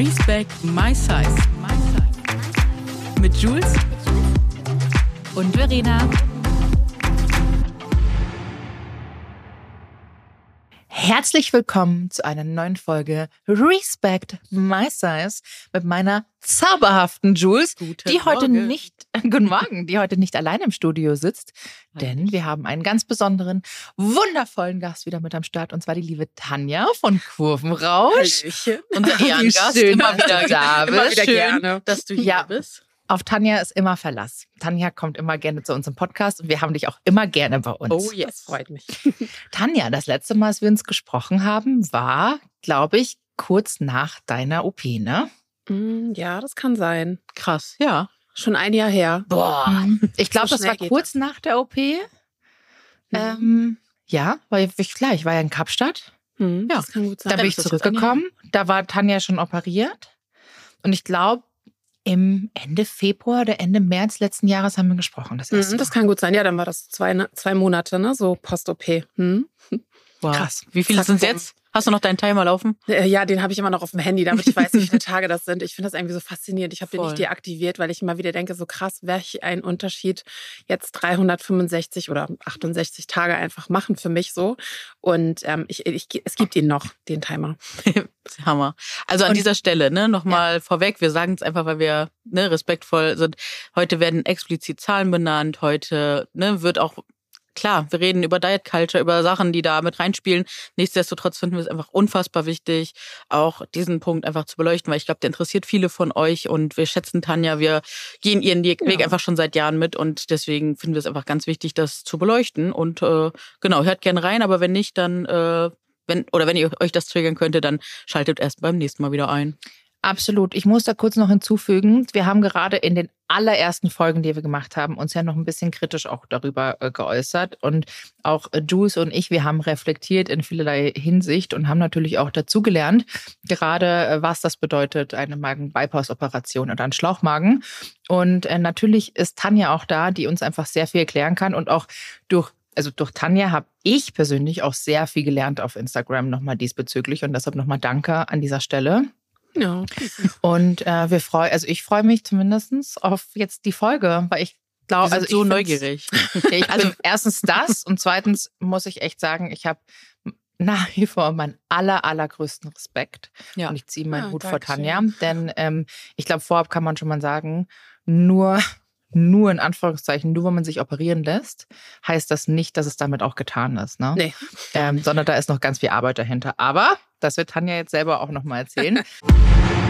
Respect My Size. Mit Jules und Verena. Herzlich willkommen zu einer neuen Folge Respect My Size mit meiner zauberhaften Jules, Guten die heute Morgen. nicht, guten Morgen, die heute nicht allein im Studio sitzt, denn wir haben einen ganz besonderen, wundervollen Gast wieder mit am Start und zwar die liebe Tanja von Kurvenrausch. Hallöchen. Unser Ehrengast. schön, immer wieder, da immer bist. wieder Schön, gerne. dass du hier Ja. bist. Auf Tanja ist immer Verlass. Tanja kommt immer gerne zu uns im Podcast und wir haben dich auch immer gerne bei uns. Oh, yes. Das freut mich. Tanja, das letzte Mal, als wir uns gesprochen haben, war, glaube ich, kurz nach deiner OP, ne? Mm, Ja, das kann sein. Krass, ja. Schon ein Jahr her. Boah. Ich glaube, So das war kurz nach der OP. Ähm, ja, war wirklich klar. Ich war ja in Kapstadt. Hm, Ja. Das kann gut sein. Da bin ich zurückgekommen. Da war Tanja schon operiert. Und ich glaube, im Ende Februar oder Ende März letzten Jahres haben wir gesprochen. Das erste Mhm, Das kann gut sein. Ja, dann war das zwei, ne- zwei Monate, ne? So Post-OP. Hm? Wow. Krass. Wie viele sind es jetzt? Hast du noch deinen Timer laufen? Äh, Ja, den habe ich immer noch auf dem Handy, damit ich weiß, wie viele Tage das sind. Ich finde das irgendwie so faszinierend. Ich habe den nicht deaktiviert, weil ich immer wieder denke, so krass, welch ein Unterschied jetzt 365 oder 68 Tage einfach machen für mich so. Und ähm, ich, ich, es gibt ihn noch, den Timer. Hammer. Also an Und- dieser Stelle, ne, nochmal vorweg, wir sagen es einfach, weil wir ne, respektvoll sind. Heute werden explizit Zahlen benannt, heute ne, wird auch Klar, wir reden über Diet Culture, über Sachen, die da mit reinspielen. Nichtsdestotrotz finden wir es einfach unfassbar wichtig, auch diesen Punkt einfach zu beleuchten, weil ich glaube, der interessiert viele von euch und wir schätzen Tanja, wir gehen ihren Weg Ja. einfach schon seit Jahren mit und deswegen finden wir es einfach ganz wichtig, das zu beleuchten. Und äh, genau, hört gerne rein, aber wenn nicht, dann äh, wenn, oder wenn ihr euch das triggern könnte, dann schaltet erst beim nächsten Mal wieder ein. Absolut. Ich muss da kurz noch hinzufügen, wir haben gerade in den allerersten Folgen, die wir gemacht haben, uns ja noch ein bisschen kritisch auch darüber äh, geäußert. Und auch äh, Jules und ich, wir haben reflektiert in vielerlei Hinsicht und haben natürlich auch dazugelernt, gerade äh, was das bedeutet, eine Magen-Bypass-Operation oder ein Schlauchmagen. Und natürlich ist Tanja auch da, die uns einfach sehr viel erklären kann und auch durch also durch Tanja habe ich persönlich auch sehr viel gelernt auf Instagram nochmal diesbezüglich und deshalb nochmal Danke an dieser Stelle. Ja. Und äh, wir freuen, also ich freue mich zumindest auf jetzt die Folge, weil ich glaube, also ich so neugierig. Ja, ich also erstens das und zweitens muss ich echt sagen, ich habe nach wie vor meinen aller, allergrößten Respekt. Ja. Und ich ziehe meinen Ah, Hut vor. Tanja, denn ähm, ich glaube, vorab kann man schon mal sagen, nur, nur in Anführungszeichen, nur wenn man sich operieren lässt, heißt das nicht, dass es damit auch getan ist. Ne? Nee. Ähm, sondern da ist noch ganz viel Arbeit dahinter. Aber das wird Tanja jetzt selber auch nochmal erzählen.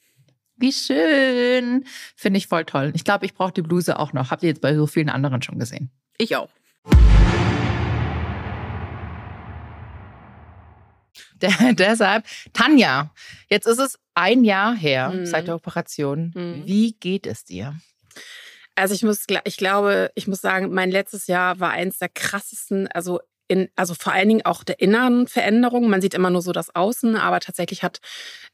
Wie schön. Finde ich voll toll. Ich glaube, ich brauche die Bluse auch noch. Habt ihr jetzt bei so vielen anderen schon gesehen? Ich auch. Der, deshalb, Tanja, jetzt ist es ein Jahr her Mhm. seit der Operation. Mhm. Wie geht es dir? Also ich muss, ich glaube, ich muss sagen, mein letztes Jahr war eins der krassesten, also in, also vor allen Dingen auch der inneren Veränderung. Man sieht immer nur so das Außen, aber tatsächlich hat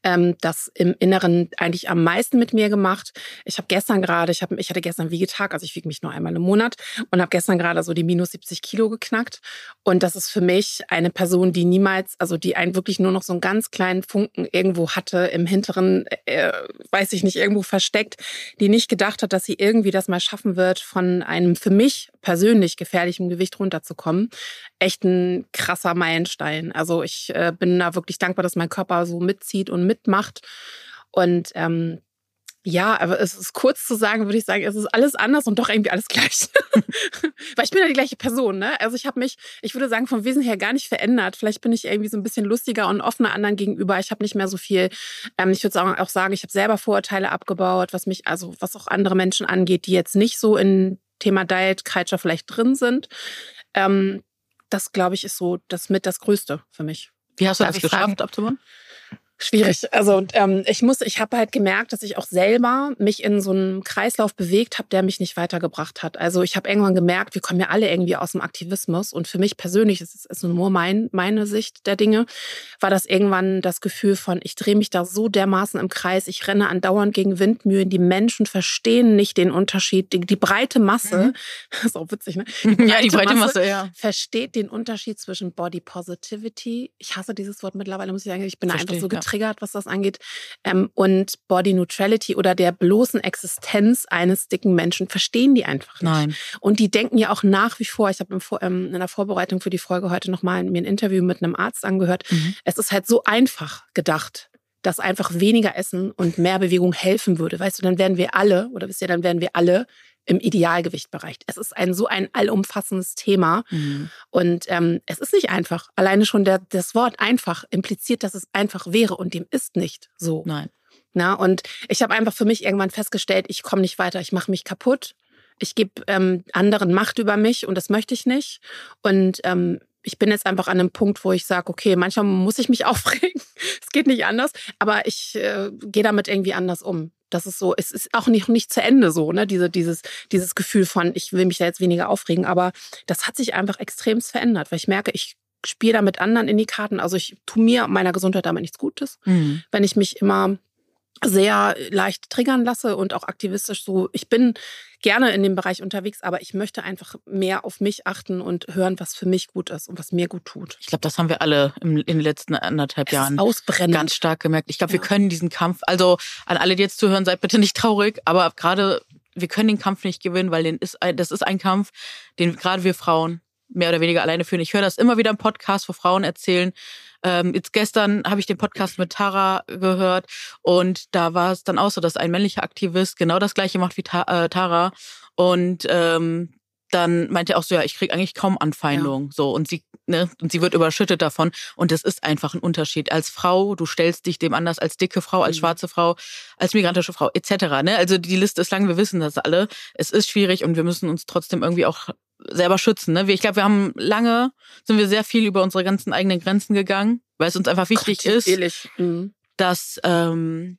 ähm, das im Inneren eigentlich am meisten mit mir gemacht. Ich habe gestern gerade, ich, ich hatte gestern Wiegetag, also ich wiege mich nur einmal im Monat und habe gestern gerade so die minus 70 Kilo geknackt. Und das ist für mich eine Person, die niemals, also die einen wirklich nur noch so einen ganz kleinen Funken irgendwo hatte im hinteren, äh, weiß ich nicht, irgendwo versteckt, die nicht gedacht hat, dass sie irgendwie das mal schaffen wird, von einem für mich persönlich gefährlichen Gewicht runterzukommen. Echt ein krasser Meilenstein. Also ich äh, bin da wirklich dankbar, dass mein Körper so mitzieht und mitmacht. Und ähm, ja, aber es ist kurz zu sagen, würde ich sagen, es ist alles anders und doch irgendwie alles gleich. Weil ich bin ja die gleiche Person, ne? Also ich habe mich, ich würde sagen, vom Wesen her gar nicht verändert. Vielleicht bin ich irgendwie so ein bisschen lustiger und offener anderen gegenüber. Ich habe nicht mehr so viel, ähm, ich würde auch sagen, ich habe selber Vorurteile abgebaut, was mich, also was auch andere Menschen angeht, die jetzt nicht so in Thema Diet Culture vielleicht drin sind. Ähm, das, glaube ich, ist so das mit das Größte für mich. Wie hast du Darf das geschafft abzubauen? Schwierig. Also ähm, ich muss, ich habe halt gemerkt, dass ich auch selber mich in so einem Kreislauf bewegt habe, der mich nicht weitergebracht hat. Also ich habe irgendwann gemerkt, wir kommen ja alle irgendwie aus dem Aktivismus und für mich persönlich, das ist, ist nur mein, meine Sicht der Dinge, war das irgendwann das Gefühl von, ich drehe mich da so dermaßen im Kreis, ich renne andauernd gegen Windmühlen, die Menschen verstehen nicht den Unterschied, die, die breite Masse, mhm. das ist auch witzig, ne? Die ja, die breite Masse, Masse, ja. versteht den Unterschied zwischen Body Positivity, ich hasse dieses Wort mittlerweile, muss ich sagen, ich bin Verstehe, einfach so ja getriggert, was das angeht. Ähm, und Body Neutrality oder der bloßen Existenz eines dicken Menschen verstehen die einfach nicht. Nein. Und die denken ja auch nach wie vor, ich habe ähm, in der Vorbereitung für die Folge heute nochmal mir ein Interview mit einem Arzt angehört. Mhm. Es ist halt so einfach gedacht dass einfach weniger Essen und mehr Bewegung helfen würde. Weißt du, dann wären wir alle, oder wisst ihr, dann wären wir alle im Idealgewichtbereich. Es ist ein so ein allumfassendes Thema mhm. und ähm, es ist nicht einfach. Alleine schon der, das Wort einfach impliziert, dass es einfach wäre und dem ist nicht so. Nein. Na, und ich habe einfach für mich irgendwann festgestellt, ich komme nicht weiter, ich mache mich kaputt. Ich gebe ähm, anderen Macht über mich und das möchte ich nicht. Und ähm, ich bin jetzt einfach an einem Punkt, wo ich sage, okay, manchmal muss ich mich aufregen. es geht nicht anders, aber ich äh, gehe damit irgendwie anders um. Das ist so, es ist auch nicht, nicht zu Ende so, ne? Diese, dieses, dieses Gefühl von, ich will mich da jetzt weniger aufregen. Aber das hat sich einfach extremst verändert, weil ich merke, ich spiele da mit anderen in die Karten. Also ich tue mir meiner Gesundheit damit nichts Gutes, mhm. wenn ich mich immer sehr leicht triggern lasse und auch aktivistisch so. Ich bin gerne in dem Bereich unterwegs, aber ich möchte einfach mehr auf mich achten und hören, was für mich gut ist und was mir gut tut. Ich glaube, das haben wir alle in den letzten anderthalb es Jahren ganz stark gemerkt. Ich glaube, ja. wir können diesen Kampf, also an alle, die jetzt zuhören, seid bitte nicht traurig, aber gerade wir können den Kampf nicht gewinnen, weil den ist das ist ein Kampf, den gerade wir Frauen mehr oder weniger alleine führen. Ich höre das immer wieder im Podcast, wo Frauen erzählen, ähm, jetzt gestern habe ich den Podcast mit Tara gehört und da war es dann auch so, dass ein männlicher Aktivist genau das gleiche macht wie Ta äh, Tara und ähm, dann meinte er auch so, ja, ich kriege eigentlich kaum Anfeindung. Ja. So, und sie, ne, und sie wird überschüttet davon. Und das ist einfach ein Unterschied. Als Frau, du stellst dich dem anders als dicke Frau, als mhm. schwarze Frau, als migrantische Frau, etc. Ne? Also die Liste ist lang, wir wissen das alle. Es ist schwierig und wir müssen uns trotzdem irgendwie auch selber schützen. Ne? Ich glaube, wir haben lange, sind wir sehr viel über unsere ganzen eigenen Grenzen gegangen, weil es uns einfach wichtig ist, mhm. dass ähm,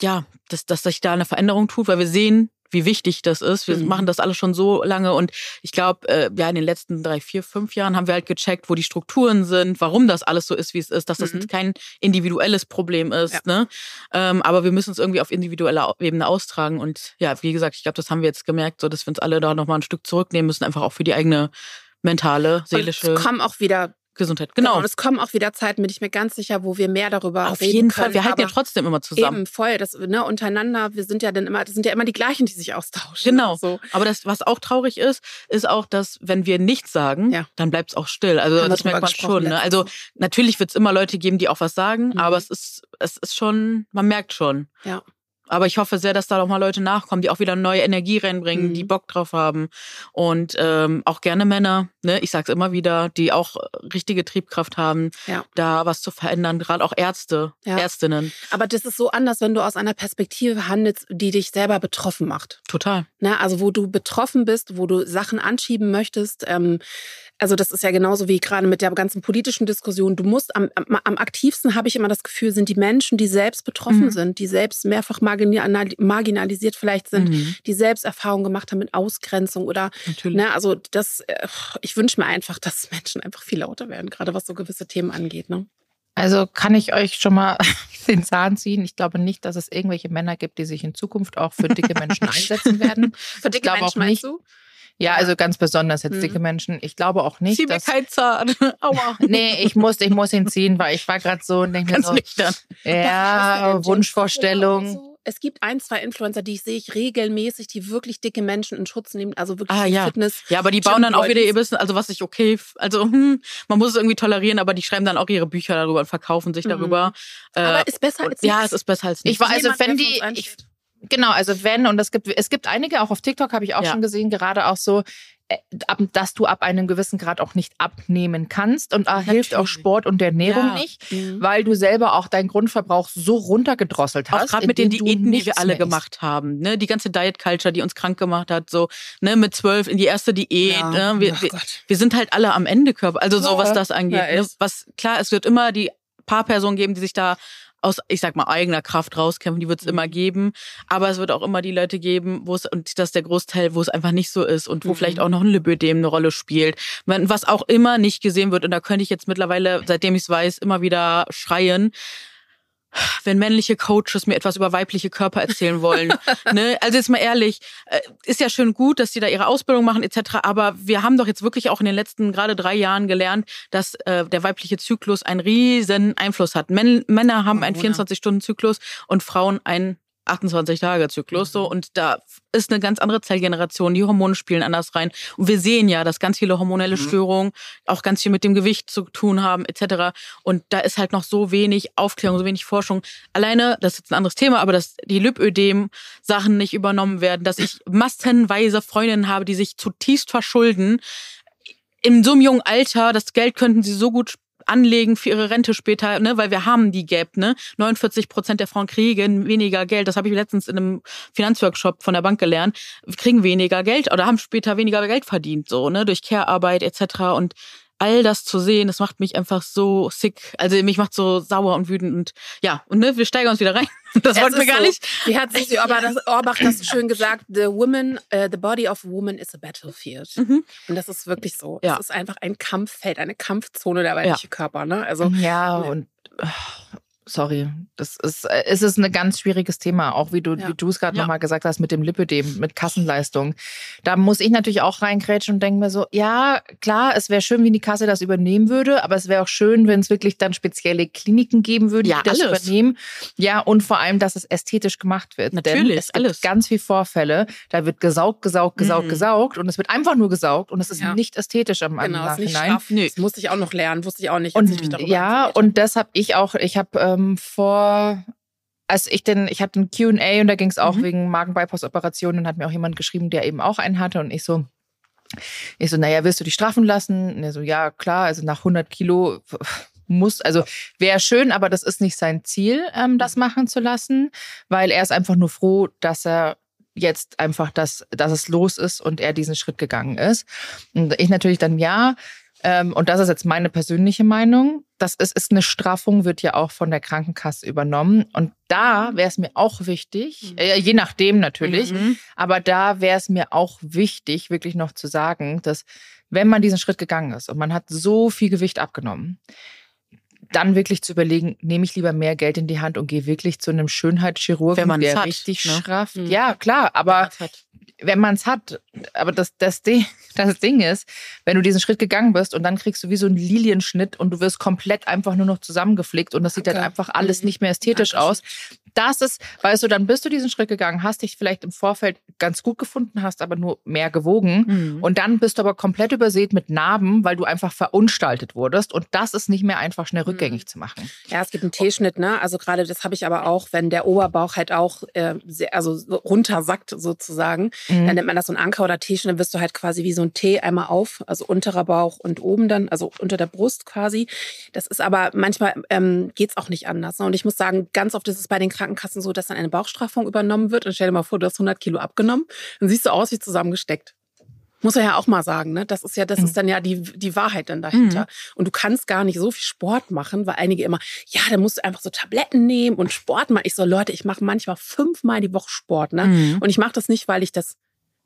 ja, dass, dass sich da eine Veränderung tut, weil wir sehen, wie wichtig das ist. Wir mhm. machen das alle schon so lange und ich glaube, äh, ja, in den letzten drei, vier, fünf Jahren haben wir halt gecheckt, wo die Strukturen sind, warum das alles so ist, wie es ist, dass das mhm. kein individuelles Problem ist. Ja. Ne? Ähm, aber wir müssen es irgendwie auf individueller Ebene austragen und ja, wie gesagt, ich glaube, das haben wir jetzt gemerkt, so dass wir uns alle da nochmal ein Stück zurücknehmen müssen, einfach auch für die eigene mentale, seelische. Und es kommen auch wieder Gesundheit. Genau. genau. Und es kommen auch wieder Zeiten, bin ich mir ganz sicher, wo wir mehr darüber Auf reden jeden Fall. Wir halten ja trotzdem immer zusammen. Eben voll. Das, ne, untereinander, wir sind ja dann immer, das sind ja immer die gleichen, die sich austauschen. Genau. So. Aber das, was auch traurig ist, ist auch, dass wenn wir nichts sagen, ja. dann bleibt es auch still. Also Haben das merkt man schon. Ne? Also natürlich wird es immer Leute geben, die auch was sagen, mhm. aber es ist, es ist schon, man merkt schon. Ja. Aber ich hoffe sehr, dass da noch mal Leute nachkommen, die auch wieder neue Energie reinbringen, mhm. die Bock drauf haben. Und ähm, auch gerne Männer, ne? ich sag's immer wieder, die auch richtige Triebkraft haben, ja. da was zu verändern. Gerade auch Ärzte, ja. Ärztinnen. Aber das ist so anders, wenn du aus einer Perspektive handelst, die dich selber betroffen macht. Total. Ne? Also wo du betroffen bist, wo du Sachen anschieben möchtest. Ähm, also das ist ja genauso wie gerade mit der ganzen politischen Diskussion. Du musst am, am, am aktivsten, habe ich immer das Gefühl, sind die Menschen, die selbst betroffen mhm. sind, die selbst mehrfach marginalisiert vielleicht sind, mhm. die selbst Erfahrungen gemacht haben mit Ausgrenzung oder, ne, also das, äh, ich wünsche mir einfach, dass Menschen einfach viel lauter werden, gerade was so gewisse Themen angeht. Ne? Also kann ich euch schon mal den Zahn ziehen. Ich glaube nicht, dass es irgendwelche Männer gibt, die sich in Zukunft auch für dicke Menschen einsetzen werden. für dicke Menschen auch nicht. Du? Ja, also ganz besonders jetzt dicke mhm. Menschen. Ich glaube auch nicht. Zieh mir kein Zahn. Aua. Nee, ich muss, ich muss ihn ziehen, weil ich war gerade so und denke mir so. Nüchtern. Ja, Wunschvorstellung es gibt ein, zwei Influencer, die ich sehe ich regelmäßig, die wirklich dicke Menschen in Schutz nehmen, also wirklich ah, ja. Fitness. Ja, aber die bauen dann auch wieder ihr Wissen, also was ich okay, also hm, man muss es irgendwie tolerieren, aber die schreiben dann auch ihre Bücher darüber und verkaufen sich mhm. darüber. Aber äh, ist besser als nichts. Ja, es ist besser als nichts. Ich war also, wenn die, ich, Genau, also wenn, und es gibt, es gibt einige, auch auf TikTok habe ich auch ja. schon gesehen, gerade auch so, äh, dass du ab einem gewissen Grad auch nicht abnehmen kannst. Und da hilft auch Sport und Ernährung ja. nicht, mhm. weil du selber auch deinen Grundverbrauch so runtergedrosselt hast. Auch gerade mit den Diäten, die wir alle gemacht haben. Ne? Die ganze Diet Culture, die uns krank gemacht hat, so ne, mit zwölf in die erste Diät. Ja. Ne? Wir, wir, wir, sind halt alle am Ende Körper. Also so, was das angeht. Ne? Was klar, es wird immer die paar Personen geben, die sich da aus, ich sag mal, eigener Kraft rauskämpfen, die wird es mhm. immer geben. Aber es wird auch immer die Leute geben, wo es, und das ist der Großteil, wo es einfach nicht so ist und wo mhm. vielleicht auch noch ein Lipödem eine Rolle spielt. Was auch immer nicht gesehen wird, und da könnte ich jetzt mittlerweile, seitdem ich es weiß, immer wieder schreien wenn männliche Coaches mir etwas über weibliche Körper erzählen wollen. ne? Also jetzt mal ehrlich, äh, ist ja schön gut, dass sie da ihre Ausbildung machen etc. Aber wir haben doch jetzt wirklich auch in den letzten gerade drei Jahren gelernt, dass äh, der weibliche Zyklus einen riesen Einfluss hat. Männer haben einen 24-Stunden-Zyklus und Frauen einen 28-Tage-Zyklus. So, mhm. und da ist eine ganz andere Zellgeneration. Die Hormone spielen anders rein. Und wir sehen ja, dass ganz viele hormonelle mhm. Störungen auch ganz viel mit dem Gewicht zu tun haben, etc. Und da ist halt noch so wenig Aufklärung, so wenig Forschung. Alleine, das ist jetzt ein anderes Thema, aber dass die Lipödem-Sachen nicht übernommen werden, dass ich massenweise Freundinnen habe, die sich zutiefst verschulden. In so einem jungen Alter, das Geld könnten sie so gut anlegen für ihre Rente später, ne, weil wir haben die Gap, ne? 49 Prozent der Frauen kriegen weniger Geld. Das habe ich letztens in einem Finanzworkshop von der Bank gelernt. Kriegen weniger Geld oder haben später weniger Geld verdient, so, ne, durch Care-Arbeit etc. Und all das zu sehen, das macht mich einfach so sick. Also mich macht so sauer und wütend und ja, und ne, wir steigern uns wieder rein. Das wollten wir gar so. nicht. Wie hat Susi Orbach das, Orbach das schön gesagt? The woman, uh, the body of a woman is a battlefield. Mhm. Und das ist wirklich so. Ja. Es ist einfach ein Kampffeld, eine Kampfzone der weibliche ja. Körper. Ne? Also, ja, und sorry, das ist, äh, es ist ein ganz schwieriges Thema, auch wie du, ja. wie du es gerade ja. nochmal gesagt hast mit dem Lipödem, mit Kassenleistung. Da muss ich natürlich auch reingrätschen und denke mir so, ja, klar, es wäre schön, wenn die Kasse das übernehmen würde, aber es wäre auch schön, wenn es wirklich dann spezielle Kliniken geben würde, ja, die das alles. übernehmen. Ja, und vor allem, dass es ästhetisch gemacht wird. Natürlich, Denn es gibt alles. ganz viele Vorfälle, da wird gesaugt, gesaugt, gesaugt, mhm. gesaugt und es wird einfach nur gesaugt und es ist nicht ästhetisch am genau, Nachhinein. Genau, das musste ich auch noch lernen, wusste ich auch nicht. Und, ja, und das habe ich auch, ich habe ähm, vor als ich den, ich hatte ein QA und da ging es auch mhm. wegen Magen-Bypass-Operationen und hat mir auch jemand geschrieben, der eben auch einen hatte und ich so, ich so, naja, willst du dich straffen lassen? Und er so, ja, klar, also nach 100 Kilo muss, also wäre schön, aber das ist nicht sein Ziel, ähm, das mhm. machen zu lassen, weil er ist einfach nur froh, dass er jetzt einfach, dass, dass es los ist und er diesen Schritt gegangen ist. Und ich natürlich dann, ja, ähm, und das ist jetzt meine persönliche Meinung. Das ist, ist eine Straffung, wird ja auch von der Krankenkasse übernommen. Und da wäre es mir auch wichtig, mhm. äh, je nachdem natürlich, mhm. aber da wäre es mir auch wichtig, wirklich noch zu sagen, dass wenn man diesen Schritt gegangen ist und man hat so viel Gewicht abgenommen, dann wirklich zu überlegen, nehme ich lieber mehr Geld in die Hand und gehe wirklich zu einem Schönheitschirurgen, der hat, richtig ne? schrafft. Mhm. Ja, klar, aber wenn man es hat, aber das, das, Ding, das Ding ist, wenn du diesen Schritt gegangen bist und dann kriegst du wie so einen Lilienschnitt und du wirst komplett einfach nur noch zusammengeflickt und das sieht okay. dann einfach alles mhm. nicht mehr ästhetisch aus, das ist, weißt du, dann bist du diesen Schritt gegangen, hast dich vielleicht im Vorfeld ganz gut gefunden, hast aber nur mehr gewogen mhm. und dann bist du aber komplett übersät mit Narben, weil du einfach verunstaltet wurdest und das ist nicht mehr einfach schnell rückgängig zu machen. Ja, es gibt einen T-Schnitt, ne? Also gerade das habe ich aber auch, wenn der Oberbauch halt auch äh, sehr, also runtersackt sozusagen, mhm. dann nennt man das so ein Anker oder T-Schnitt, dann wirst du halt quasi wie so ein T einmal auf, also unterer Bauch und oben dann, also unter der Brust quasi. Das ist aber manchmal ähm, geht es auch nicht anders. Ne? Und ich muss sagen, ganz oft ist es bei den Kranken Krankenkassen so, dass dann eine Bauchstraffung übernommen wird. Und stell dir mal vor, du hast 100 Kilo abgenommen. Dann siehst du aus wie zusammengesteckt. Muss er ja auch mal sagen, ne? Das ist ja, das mhm. ist dann ja die, die Wahrheit dann dahinter. Mhm. Und du kannst gar nicht so viel Sport machen, weil einige immer, ja, da musst du einfach so Tabletten nehmen und Sport machen. Ich so, Leute, ich mache manchmal fünfmal die Woche Sport, ne? Mhm. Und ich mache das nicht, weil ich das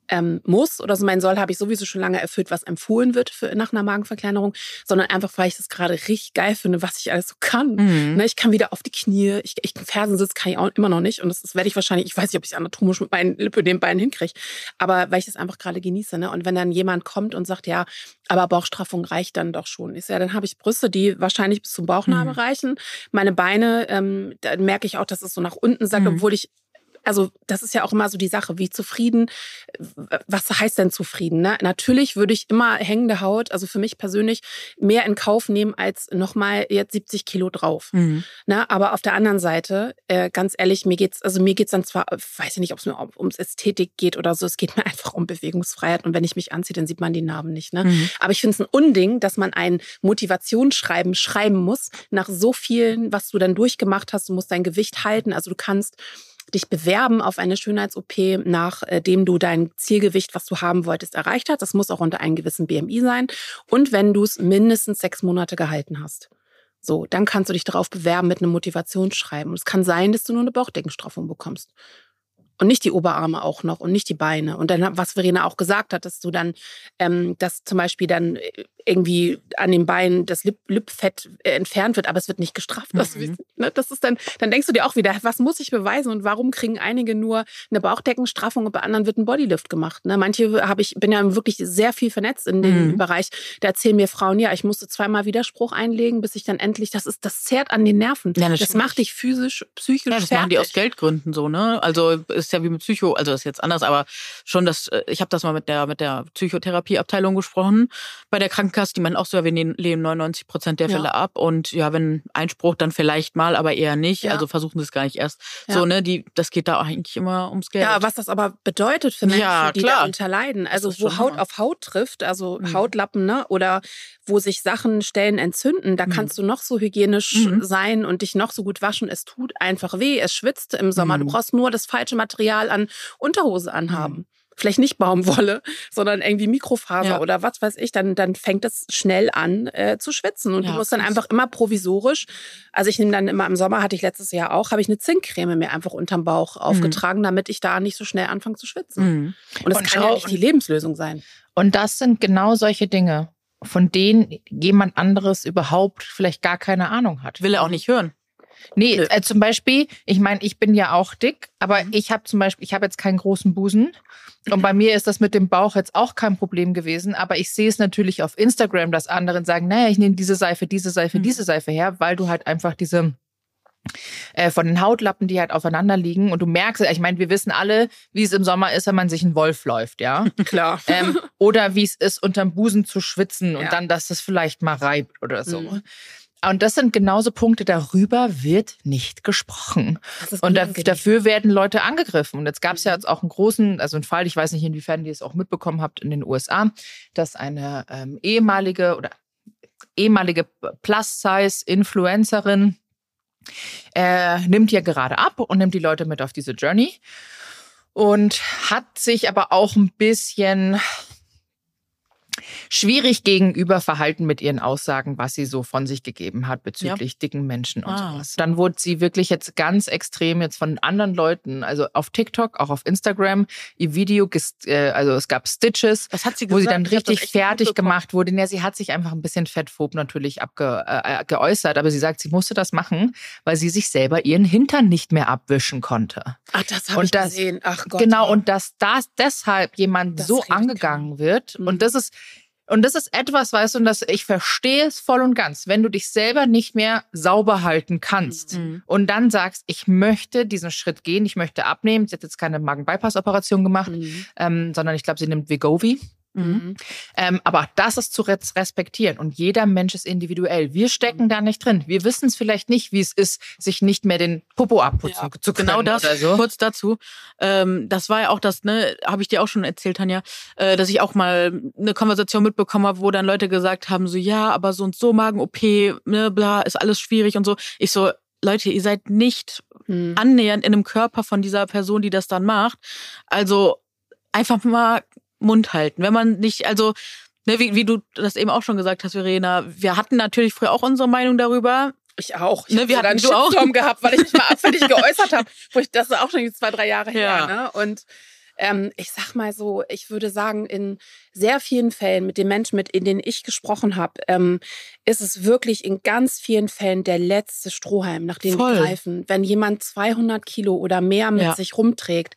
ähm, muss oder so mein Soll habe ich sowieso schon lange erfüllt, was empfohlen wird für, nach einer Magenverkleinerung, sondern einfach, weil ich das gerade richtig geil finde, was ich alles so kann. Mhm. Ne, ich kann wieder auf die Knie, ich, ich Fersensitz kann ich auch immer noch nicht und das, das werde ich wahrscheinlich, ich weiß nicht, ob ich es anatomisch mit meinen Lippen den Beinen hinkriege, aber weil ich das einfach gerade genieße. Ne? Und wenn dann jemand kommt und sagt, ja, aber Bauchstraffung reicht dann doch schon. Ich sage, ja, dann habe ich Brüste, die wahrscheinlich bis zum Bauchnabel mhm. reichen. Meine Beine, ähm, da merke ich auch, dass es so nach unten sagt, mhm. obwohl ich also das ist ja auch immer so die Sache, wie zufrieden, was heißt denn zufrieden? Ne? Natürlich würde ich immer hängende Haut, also für mich persönlich, mehr in Kauf nehmen als nochmal jetzt 70 Kilo drauf. Mhm. Ne? Aber auf der anderen Seite, äh, ganz ehrlich, mir geht's, also mir geht's dann zwar, weiß ich nicht, ob es mir ums Ästhetik geht oder so, es geht mir einfach um Bewegungsfreiheit und wenn ich mich anziehe, dann sieht man die Narben nicht. Ne? Mhm. Aber ich finde es ein Unding, dass man ein Motivationsschreiben schreiben muss nach so vielen, was du dann durchgemacht hast. Du musst dein Gewicht halten, also du kannst dich bewerben auf eine Schönheits-OP, nachdem du dein Zielgewicht, was du haben wolltest, erreicht hast. Das muss auch unter einem gewissen BMI sein. Und wenn du es mindestens sechs Monate gehalten hast. So, dann kannst du dich darauf bewerben mit einem Motivationsschreiben. Und es kann sein, dass du nur eine Bauchdeckenstraffung bekommst. Und nicht die Oberarme auch noch und nicht die Beine. Und dann, was Verena auch gesagt hat, dass du dann, ähm, dass zum Beispiel dann äh, irgendwie an den Beinen das Lip Lipfett äh, entfernt wird, aber es wird nicht gestraft. Mhm. Ne, das ist dann, dann denkst du dir auch wieder, was muss ich beweisen und warum kriegen einige nur eine Bauchdeckenstraffung und bei anderen wird ein Bodylift gemacht? Ne? Manche habe ich, bin ja wirklich sehr viel vernetzt in dem mhm. Bereich. Da erzählen mir Frauen, ja, ich musste zweimal Widerspruch einlegen, bis ich dann endlich, das ist, das zerrt an den Nerven. Ja, das macht dich physisch, psychisch ja, das fertig. machen die aus Geldgründen so, ne? Also ist ja wie mit Psycho, also das ist jetzt anders, aber schon das, äh, ich habe das mal mit der mit der Psychotherapieabteilung gesprochen bei der Krankenkasse, die meinen auch so, ja, wir lehnen 99 Prozent der Fälle ja. ab und ja, wenn Einspruch, dann vielleicht mal, aber eher nicht. Ja. Also versuchen sie es gar nicht erst. Ja. So, ne, die, das geht da eigentlich immer ums Geld. Ja, was das aber bedeutet für Menschen, die darunter leiden. Also wo Haut auf Haut trifft, also mhm. Hautlappen, ne, oder wo sich Sachen, Stellen entzünden, da mhm. kannst du noch so hygienisch mhm. sein und dich noch so gut waschen. Es tut einfach weh, es schwitzt im Sommer. Du mhm. brauchst nur das falsche Material an Unterhose anhaben. Mhm vielleicht nicht Baumwolle, sondern irgendwie Mikrofaser ja. oder was weiß ich, dann, dann fängt es schnell an äh, zu schwitzen. Und ja, du musst dann einfach immer provisorisch, also ich nehme dann immer im Sommer, hatte ich letztes Jahr auch, habe ich eine Zinkcreme mir einfach unterm Bauch mhm. aufgetragen, damit ich da nicht so schnell anfange zu schwitzen. Mhm. Und das und kann ja nicht die Lebenslösung sein. Und das sind genau solche Dinge, von denen jemand anderes überhaupt vielleicht gar keine Ahnung hat. Will er auch nicht hören. Nee, äh, zum Beispiel, ich meine, ich bin ja auch dick, aber mhm. ich habe zum Beispiel, ich habe jetzt keinen großen Busen. Und bei mir ist das mit dem Bauch jetzt auch kein Problem gewesen. Aber ich sehe es natürlich auf Instagram, dass anderen sagen, naja, ich nehme diese Seife, diese Seife, mhm. diese Seife her, weil du halt einfach diese äh, von den Hautlappen, die halt aufeinander liegen. Und du merkst, ich meine, wir wissen alle, wie es im Sommer ist, wenn man sich einen Wolf läuft, ja. Klar. Ähm, oder wie es ist, unterm Busen zu schwitzen und ja. dann, dass es vielleicht mal reibt oder so. Mhm. Und das sind genauso Punkte, darüber wird nicht gesprochen. Und da, dafür werden Leute angegriffen. Und jetzt gab es ja jetzt auch einen großen, also einen Fall, ich weiß nicht, inwiefern ihr es auch mitbekommen habt in den USA, dass eine ähm, ehemalige oder ehemalige Plus-Size-Influencerin äh, nimmt ja gerade ab und nimmt die Leute mit auf diese Journey und hat sich aber auch ein bisschen schwierig gegenüber verhalten mit ihren Aussagen, was sie so von sich gegeben hat bezüglich ja. dicken Menschen und ah. sowas. Dann wurde sie wirklich jetzt ganz extrem jetzt von anderen Leuten, also auf TikTok, auch auf Instagram, ihr Video, äh, also es gab Stitches, sie wo sie dann richtig fertig gemacht wurde. Ja, sie hat sich einfach ein bisschen fettphob natürlich abge, äh, äh, geäußert, aber sie sagt, sie musste das machen, weil sie sich selber ihren Hintern nicht mehr abwischen konnte. Ach, das habe ich das, gesehen. Ach Gott. Genau, und dass das deshalb jemand das so angegangen wird. Mhm. Und das ist, und das ist etwas, weißt du, und das, ich verstehe es voll und ganz, wenn du dich selber nicht mehr sauber halten kannst mhm. und dann sagst, ich möchte diesen Schritt gehen, ich möchte abnehmen. Sie hat jetzt keine Magen-Bypass-Operation gemacht, mhm. ähm, sondern ich glaube, sie nimmt Vegovi. Mhm. Ähm, aber das ist zu respektieren und jeder Mensch ist individuell. Wir stecken da nicht drin. Wir wissen es vielleicht nicht, wie es ist, sich nicht mehr den Popo abputzen ja, zu können. Genau das, so. kurz dazu. Ähm, das war ja auch das, ne, habe ich dir auch schon erzählt, Tanja, äh, dass ich auch mal eine Konversation mitbekommen habe, wo dann Leute gesagt haben, so ja, aber so und so Magen-OP, ne, bla, ist alles schwierig und so. Ich so, Leute, ihr seid nicht hm. annähernd in einem Körper von dieser Person, die das dann macht. Also einfach mal Mund halten. Wenn man nicht, also, ne, wie, wie du das eben auch schon gesagt hast, Verena, wir hatten natürlich früher auch unsere Meinung darüber. Ich auch. Ich Ne, wir hatten- auch. Shitstorm gehabt, weil ich mich mal abfällig geäußert habe. Wo ich, das ist auch schon zwei, drei Jahre Ja. her. Ne? Und ähm, ich sag mal so, ich würde sagen, in sehr vielen Fällen mit den Menschen, mit in denen ich gesprochen habe, ähm, ist es wirklich in ganz vielen Fällen der letzte Strohhalm, nach dem Voll. wir greifen. Wenn jemand 200 Kilo oder mehr mit Ja. sich rumträgt,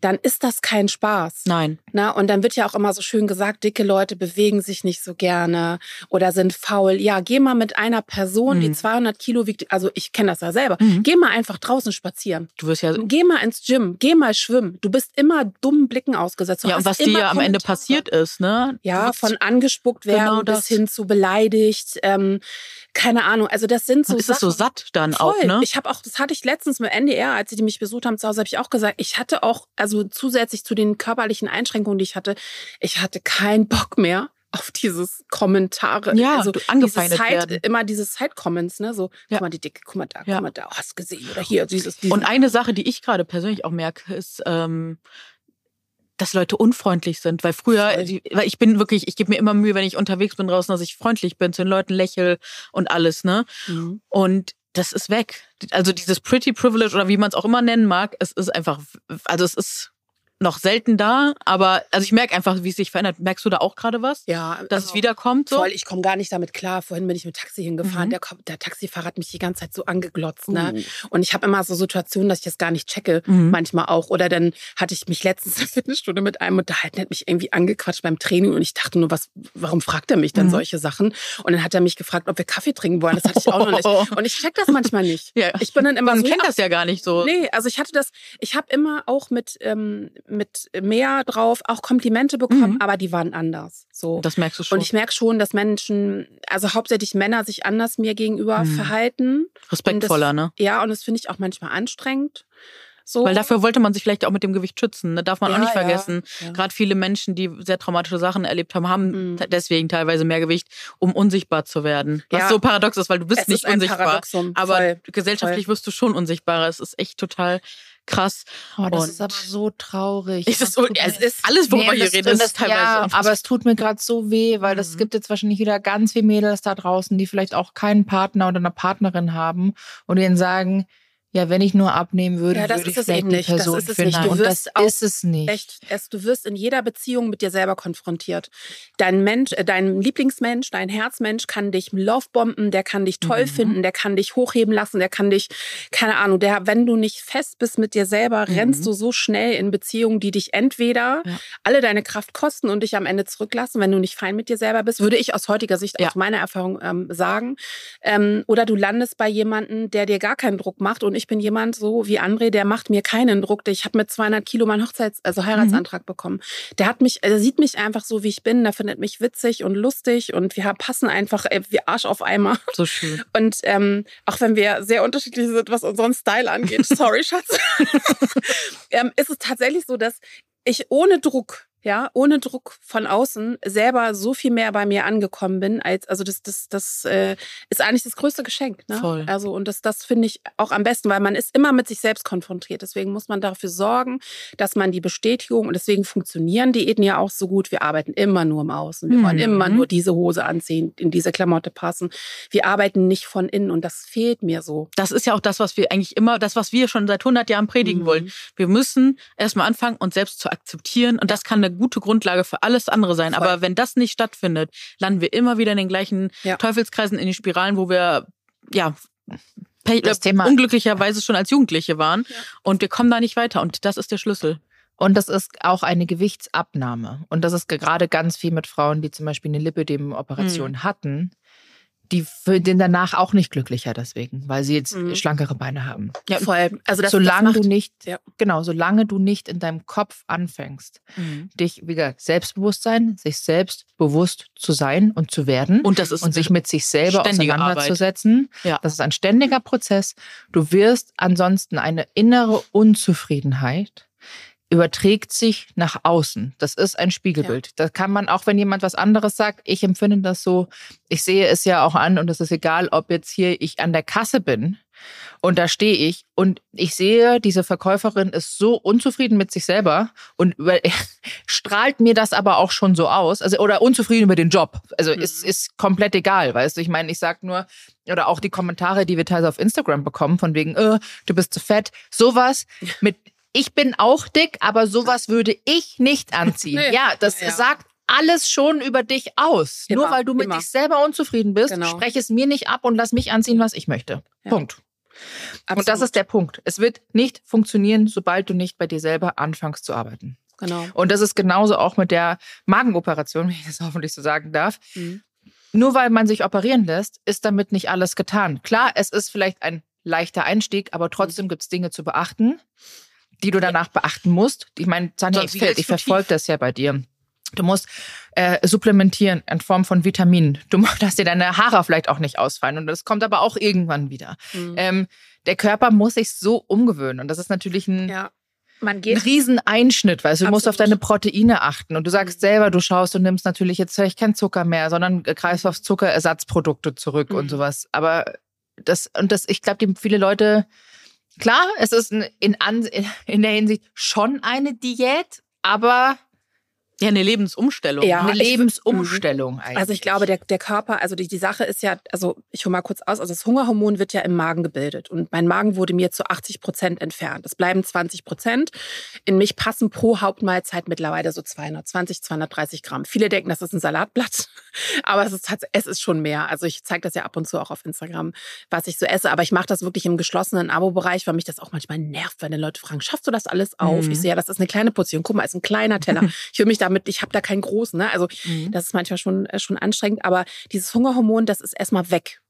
dann ist das kein Spaß. Nein. Na, und dann wird ja auch immer so schön gesagt, dicke Leute bewegen sich nicht so gerne oder sind faul. Ja, geh mal mit einer Person, die Mhm. 200 Kilo wiegt, also ich kenne das ja selber, Mhm. geh mal einfach draußen spazieren. Du wirst ja, Geh mal ins Gym, geh mal schwimmen. Du bist immer dummen Blicken ausgesetzt. Du ja, und was dir ja am Ende passiert ist, ne? Ja, von angespuckt werden Genau bis das. hin zu beleidigt. Ähm, keine Ahnung. Also das sind so ist es so satt dann Voll. auch, ne? Ich habe auch, das hatte ich letztens mit NDR, als sie mich besucht haben zu Hause, habe ich auch gesagt, ich hatte auch, also zusätzlich zu den körperlichen Einschränkungen, die ich hatte, ich hatte keinen Bock mehr auf dieses Kommentare. Ja, also du- angefeindet diese Side, werden. immer diese Side-Comments, ne? So, Ja. guck mal die Dicke, guck mal da, Ja. guck mal da, oh, hast gesehen oder hier, dieses, dieses. Und eine Sache, die ich gerade persönlich auch merke, ist, ähm, dass Leute unfreundlich sind. Weil früher, weil ich bin wirklich, ich gebe mir immer Mühe, wenn ich unterwegs bin draußen, dass ich freundlich bin, zu den Leuten lächel und alles, ne? Mhm. Und das ist weg. Also dieses Pretty Privilege oder wie man es auch immer nennen mag, es ist einfach, also es ist noch selten da, aber also ich merke einfach, wie es sich verändert. Merkst du da auch gerade was? Ja, Dass also es wiederkommt so? Voll, ich komme gar nicht damit klar. Vorhin bin ich mit Taxi hingefahren. Mhm. Der, der Taxifahrer hat mich die ganze Zeit so angeglotzt. Ne? Uh. Und ich habe immer so Situationen, dass ich das gar nicht checke. Mhm. Manchmal auch. Oder dann hatte ich mich letztens eine Viertelstunde mit einem unterhalten, der hat mich irgendwie angequatscht beim Training und ich dachte nur, was, warum fragt er mich denn Mhm. solche Sachen? Und dann hat er mich gefragt, ob wir Kaffee trinken wollen. Das hatte ich auch noch nicht. Und ich check das manchmal nicht. Ja. Ich bin dann immer Man so, kennt ja, das ja gar nicht so. Nee, also ich hatte das, ich habe immer auch mit, ähm, mit mehr drauf auch Komplimente bekommen, Mhm. aber die waren anders. So. Das merkst du schon. Und ich merke schon, dass Menschen, also hauptsächlich Männer, sich anders mir gegenüber Mhm. verhalten. Respektvoller, Und ne? Ja, und das finde ich auch manchmal anstrengend. So. Weil dafür wollte man sich vielleicht auch mit dem Gewicht schützen. Ne? Darf man Ja, auch nicht ja, vergessen. ja. Gerade viele Menschen, die sehr traumatische Sachen erlebt haben, haben Mhm. deswegen teilweise mehr Gewicht, um unsichtbar zu werden. Was Ja. so paradox ist, weil du bist es nicht ist ein unsichtbar. Paradoxum. Aber Voll. gesellschaftlich wirst du schon unsichtbarer. Es ist echt total krass. Oh, das Und- ist aber so traurig. Es ist, Das es mir- ist alles, worüber Nee, wir das- reden, ist das, teilweise Ja, aber es tut mir gerade so weh, weil es Mhm. gibt jetzt wahrscheinlich wieder ganz viele Mädels da draußen, die vielleicht auch keinen Partner oder eine Partnerin haben und denen sagen, ja, wenn ich nur abnehmen würde, Ja, das würde ist ich es eben nicht. Das Person ist es finden. nicht. Du und wirst das ist es nicht. Echt, es, du wirst in jeder Beziehung mit dir selber konfrontiert. Dein Mensch, äh, dein Lieblingsmensch, dein Herzmensch kann dich lovebomben, der kann dich toll Mhm. finden, der kann dich hochheben lassen, der kann dich, keine Ahnung, der, wenn du nicht fest bist mit dir selber, Mhm. rennst du so schnell in Beziehungen, die dich entweder Ja. alle deine Kraft kosten und dich am Ende zurücklassen, wenn du nicht fein mit dir selber bist, würde ich aus heutiger Sicht, Ja. aus meiner Erfahrung ähm, sagen. Ähm, oder du landest bei jemandem, der dir gar keinen Druck macht und ich bin jemand so wie André, der macht mir keinen Druck. Ich habe mit 200 Kilo meinen Hochzeits-, also Heiratsantrag bekommen. Der hat mich, er sieht mich einfach so, wie ich bin. Der findet mich witzig und lustig und wir passen einfach äh, wie Arsch auf Eimer. so schön. Und ähm, auch wenn wir sehr unterschiedlich sind, was unseren Style angeht, sorry, Schatz, ähm, ist es tatsächlich so, dass ich ohne Druck, ja, ohne Druck von außen selber so viel mehr bei mir angekommen bin, als, also das, das, das äh, ist eigentlich das größte Geschenk, ne? Voll. Also, und das, das finde ich auch am besten, weil man ist immer mit sich selbst konfrontiert. Deswegen muss man dafür sorgen, dass man die Bestätigung, und deswegen funktionieren Diäten ja auch so gut. Wir arbeiten immer nur im Außen. Wir wollen Mhm. immer nur diese Hose anziehen, in diese Klamotte passen. Wir arbeiten nicht von innen und das fehlt mir so. Das ist ja auch das, was wir eigentlich immer, das, was wir schon seit 100 Jahren predigen Mhm. wollen. Wir müssen erstmal anfangen, uns selbst zu akzeptieren. Und das kann eine gute Grundlage für alles andere sein. Voll. Aber wenn das nicht stattfindet, landen wir immer wieder in den gleichen Ja. Teufelskreisen, in die Spiralen, wo wir, ja, Das Thema- unglücklicherweise schon als Jugendliche waren. Ja. Und wir kommen da nicht weiter. Und das ist der Schlüssel. Und das ist auch eine Gewichtsabnahme. Und das ist gerade ganz viel mit Frauen, die zum Beispiel eine Lipödem-Operation Mhm. hatten, die sind danach auch nicht glücklicher deswegen, weil sie jetzt Mhm. schlankere Beine haben. Ja. Voll. Also das, solange das du nicht, ja. genau, solange du nicht in deinem Kopf anfängst, dich, wie gesagt, Selbstbewusstsein, sich selbst bewusst zu sein und zu werden Und das ist und sich mit sich selber auseinanderzusetzen. Ja. Das ist ein ständiger Prozess. Du wirst ansonsten eine innere Unzufriedenheit überträgt sich nach außen. Das ist ein Spiegelbild. Ja. Da kann man, auch wenn jemand was anderes sagt, ich empfinde das so, ich sehe es ja auch an und es ist egal, ob jetzt hier ich an der Kasse bin und da stehe ich und ich sehe, diese Verkäuferin ist so unzufrieden mit sich selber und über, strahlt mir das aber auch schon so aus, also oder unzufrieden über den Job. Also mhm. ist ist komplett egal, weißt du. Ich meine, ich sag nur oder auch die Kommentare, die wir teilweise auf Instagram bekommen, von wegen, äh, du bist zu fett, sowas mit ich bin auch dick, aber sowas würde ich nicht anziehen. Nee. Ja, das ja. sagt alles schon über dich aus. Immer, Nur weil du mit immer. dich selber unzufrieden bist, genau. spreche es mir nicht ab und lass mich anziehen, was ich möchte. Ja. Punkt. Absolut. Und das ist der Punkt. Es wird nicht funktionieren, sobald du nicht bei dir selber anfängst zu arbeiten. Genau. Und das ist genauso auch mit der Magenoperation, wenn ich das hoffentlich so sagen darf. Mhm. Nur weil man sich operieren lässt, ist damit nicht alles getan. Klar, es ist vielleicht ein leichter Einstieg, aber trotzdem mhm. gibt es Dinge zu beachten die du danach beachten musst. Ich meine, Sanja, ich, ich verfolge das ja bei dir. Du musst äh, supplementieren in Form von Vitaminen. Du musst, dass dir deine Haare vielleicht auch nicht ausfallen. Und das kommt aber auch irgendwann wieder. Mhm. Ähm, der Körper muss sich so umgewöhnen. Und das ist natürlich ein, ja. Man geht ein Rieseneinschnitt, weißt du, du musst auf deine Proteine achten. Und du sagst mhm. selber, du schaust und nimmst natürlich jetzt vielleicht kein Zucker mehr, sondern greifst auf Zuckerersatzprodukte zurück mhm. und sowas. Aber das, und das, ich glaube, viele Leute Klar, es ist in, in, der Hinsicht schon eine Diät, aber ja, eine Lebensumstellung. Ja, eine Lebensumstellung eigentlich. Also ich glaube, der, der Körper, also die, die Sache ist ja, also ich hole mal kurz aus, also das Hungerhormon wird ja im Magen gebildet und mein Magen wurde mir zu 80 Prozent entfernt. Es bleiben 20 Prozent. In mich passen pro Hauptmahlzeit mittlerweile so 220, 230 Gramm. Viele denken, das ist ein Salatblatt, aber es ist, es ist schon mehr. Also ich zeige das ja ab und zu auch auf Instagram, was ich so esse, aber ich mache das wirklich im geschlossenen Abo-Bereich, weil mich das auch manchmal nervt, wenn die Leute fragen, schaffst du das alles auf? Mhm. Ich sehe, ja, das ist eine kleine Portion. Guck mal, ist ein kleiner Teller. Ich will mich damit, ich habe da keinen großen. Ne? Also mhm. das ist manchmal schon, äh, schon anstrengend. Aber dieses Hungerhormon, das ist erstmal weg.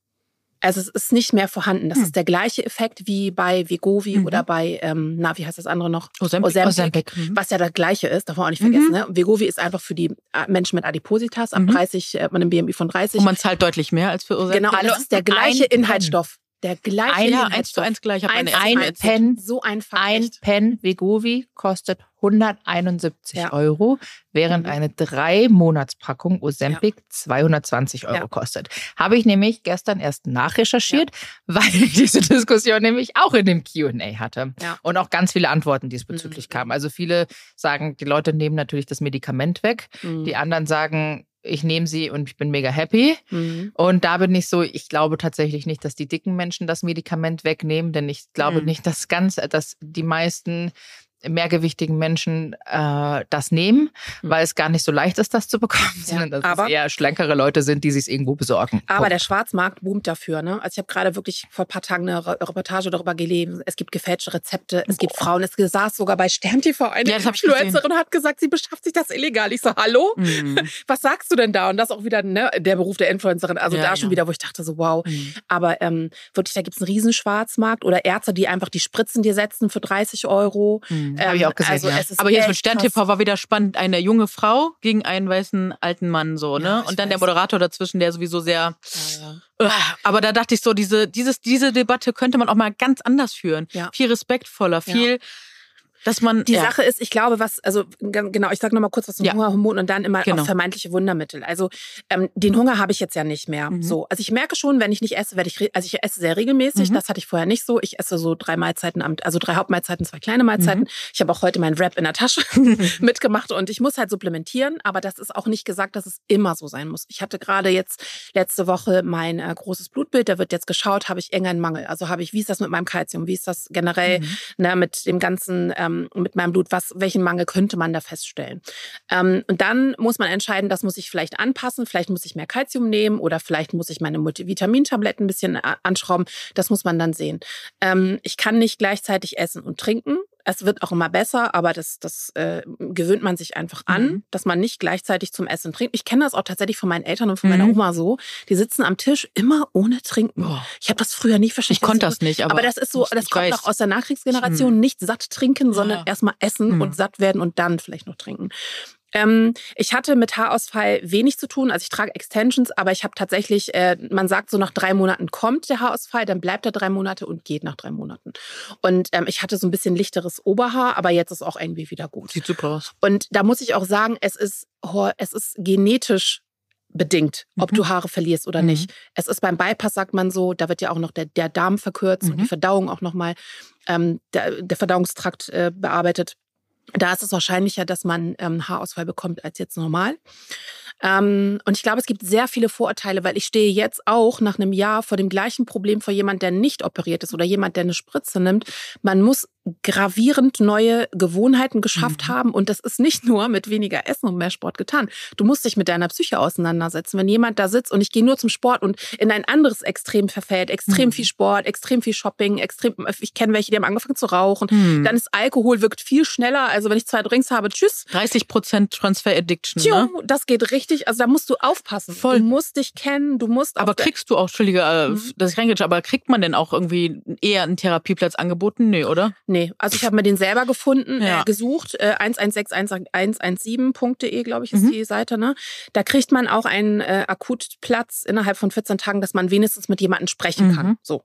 Also es ist nicht mehr vorhanden. Das hm. ist der gleiche Effekt wie bei Vegovi mhm. oder bei, ähm, na, wie heißt das andere noch? Ozempic. Ozempic. Mhm. Was ja das gleiche ist, darf man auch nicht vergessen. Mhm. Ne? Vegovi ist einfach für die äh, Menschen mit Adipositas ab 30, äh, man einem BMI von 30. Und man zahlt deutlich mehr als für Ozempic. Genau, das ist der gleiche Inhaltsstoff. Der gleiche Eine, eins zu eins gleich. Ein, ein, ein Pen, so einfach. Ein Pen Vegovi kostet 171 ja. Euro, während mhm. eine drei Monatspackung Ozempic ja. 220 Euro ja. kostet. Habe ich nämlich gestern erst nachrecherchiert, weil ich diese Diskussion nämlich auch in dem Q&A hatte und auch ganz viele Antworten diesbezüglich mhm. kamen. Also viele sagen, die Leute nehmen natürlich das Medikament weg, mhm. die anderen sagen, ich nehme sie und ich bin mega happy. Mhm. Und da bin ich so, ich glaube tatsächlich nicht, dass die dicken Menschen das Medikament wegnehmen, denn ich glaube mhm. nicht, dass ganz, dass die meisten mehrgewichtigen Menschen äh, das nehmen, mhm. weil es gar nicht so leicht ist, das zu bekommen, ja, sondern dass aber, es eher schlankere Leute sind, die sich irgendwo besorgen. Aber Punkt. der Schwarzmarkt boomt dafür. Ne? Also ich habe gerade wirklich vor ein paar Tagen eine Reportage darüber gelesen. Es gibt gefälschte Rezepte, es gibt Frauen. Es saß sogar bei Stern TV eine ja, Influencerin hat gesagt, sie beschafft sich das illegal. Ich so, hallo? Mhm. Was sagst du denn da? Und das auch wieder ne, der Beruf der Influencerin. Also ja, da schon wieder, wo ich dachte so, wow. Mhm. Aber ähm, wirklich, da gibt es einen riesen Schwarzmarkt oder Ärzte, die einfach die Spritzen dir setzen für 30 Euro. Mhm. Ähm, Habe ich auch gesehen. Also ja. Aber jetzt mit Stern TV war wieder spannend. Eine junge Frau gegen einen weißen alten Mann so, ne? Ja, und dann weiß. der Moderator dazwischen, der sowieso sehr. Ja, aber da dachte ich so, diese, dieses, diese Debatte könnte man auch mal ganz anders führen. Viel respektvoller, viel dass man die ja. Sache ist, ich glaube, was also genau, ich sage noch mal kurz was zum ja. Hungerhormon und dann immer genau. auch vermeintliche Wundermittel. Also ähm, den Hunger habe ich jetzt ja nicht mehr. Mhm. So, also ich merke schon, wenn ich nicht esse, werde ich also ich esse sehr regelmäßig. Mhm. Das hatte ich vorher nicht so. Ich esse so drei Mahlzeiten am, also drei Hauptmahlzeiten, zwei kleine Mahlzeiten. Mhm. Ich habe auch heute meinen Wrap in der Tasche mitgemacht und ich muss halt supplementieren, aber das ist auch nicht gesagt, dass es immer so sein muss. Ich hatte gerade jetzt letzte Woche mein äh, großes Blutbild, da wird jetzt geschaut, habe ich irgendeinen Mangel. Also habe ich, wie ist das mit meinem Kalzium, wie ist das generell mhm. ne, mit dem ganzen ähm, ähm, mit meinem Blut, was, welchen Mangel könnte man da feststellen. Ähm, und dann muss man entscheiden, das muss ich vielleicht anpassen, vielleicht muss ich mehr Kalzium nehmen oder vielleicht muss ich meine Multivitamintabletten ein bisschen anschrauben. Das muss man dann sehen. Ähm, ich kann nicht gleichzeitig essen und trinken. Es wird auch immer besser, aber das, das äh, gewöhnt man sich einfach an, mhm. dass man nicht gleichzeitig zum Essen trinkt. Ich kenne das auch tatsächlich von meinen Eltern und von mhm. meiner Oma so. Die sitzen am Tisch immer ohne Trinken. Oh. Ich habe das früher nicht verstanden. Ich konnte das nicht, aber, aber das ist so, das kommt weiß. noch aus der Nachkriegsgeneration. Mhm. Nicht satt trinken, sondern ja. erstmal essen und mhm. satt werden und dann vielleicht noch trinken. Ähm, ich hatte mit Haarausfall wenig zu tun. Also ich trage Extensions, aber ich habe tatsächlich, äh, man sagt so nach drei Monaten kommt der Haarausfall, dann bleibt er drei Monate und geht nach drei Monaten. Und ähm, ich hatte so ein bisschen lichteres Oberhaar, aber jetzt ist auch irgendwie wieder gut. Sieht super aus. Und da muss ich auch sagen, es ist, es ist genetisch bedingt, ob mhm. du Haare verlierst oder mhm. nicht. Es ist beim Bypass, sagt man so, da wird ja auch noch der, der Darm verkürzt mhm. und die mhm. Verdauung auch nochmal, ähm, der, der Verdauungstrakt äh, bearbeitet. Da ist es wahrscheinlicher, dass man ähm, Haarausfall bekommt als jetzt normal. Ähm, und ich glaube, es gibt sehr viele Vorurteile, weil ich stehe jetzt auch nach einem Jahr vor dem gleichen Problem vor jemand, der nicht operiert ist oder jemand, der eine Spritze nimmt. Man muss gravierend neue Gewohnheiten geschafft mhm. haben. Und das ist nicht nur mit weniger Essen und mehr Sport getan. Du musst dich mit deiner Psyche auseinandersetzen. Wenn jemand da sitzt und ich gehe nur zum Sport und in ein anderes Extrem verfällt, extrem mhm. viel Sport, extrem viel Shopping, extrem, ich kenne welche, die haben angefangen zu rauchen, mhm. dann ist Alkohol wirkt viel schneller. Also wenn ich zwei Drinks habe, tschüss. 30 Prozent Transfer Addiction. Tjo, ne? Das geht richtig. Also da musst du aufpassen. Voll. Du musst dich kennen, du musst. Aber kriegst du auch, Entschuldige, äh, mhm. dass ich reingehe, aber kriegt man denn auch irgendwie eher einen Therapieplatz angeboten? Nee, oder? Nee, also ich habe mir den selber gefunden, ja. äh, gesucht. Äh, 116117.de, glaube ich, ist mhm. die Seite. Ne? Da kriegt man auch einen äh, Akutplatz innerhalb von 14 Tagen, dass man wenigstens mit jemandem sprechen mhm. kann. So.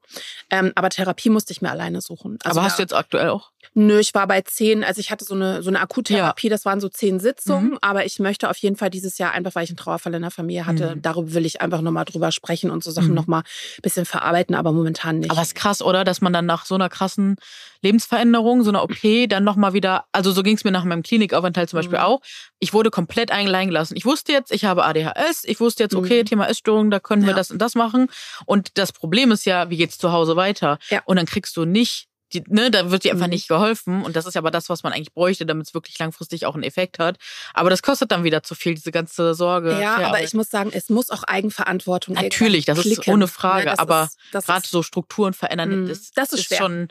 Ähm, aber Therapie musste ich mir alleine suchen. Also aber hast du jetzt aktuell auch? Nö, ich war bei zehn, also ich hatte so eine, so eine Akuttherapie, ja. das waren so zehn Sitzungen, mhm. aber ich möchte auf jeden Fall dieses Jahr, einfach weil ich einen Trauerfall in der Familie hatte, mhm. darüber will ich einfach nochmal drüber sprechen und so Sachen mhm. nochmal ein bisschen verarbeiten, aber momentan nicht. Aber es ist krass, oder? Dass man dann nach so einer krassen Lebensveränderung, so einer OP, dann nochmal wieder, also so ging es mir nach meinem Klinikaufenthalt zum Beispiel mhm. auch. Ich wurde komplett allein gelassen. Ich wusste jetzt, ich habe ADHS, ich wusste jetzt, okay, mhm. Thema Essstörung, da können wir ja. das und das machen. Und das Problem ist ja, wie geht's zu Hause weiter? Ja. Und dann kriegst du nicht die, ne, da wird dir einfach mhm. nicht geholfen. Und das ist aber das, was man eigentlich bräuchte, damit es wirklich langfristig auch einen Effekt hat. Aber das kostet dann wieder zu viel, diese ganze Sorge. Ja, aber ich muss sagen, es muss auch Eigenverantwortung geben. Natürlich, das klicken. ist ohne Frage. Ja, aber gerade so Strukturen verändern, mh, das, das ist, ist schon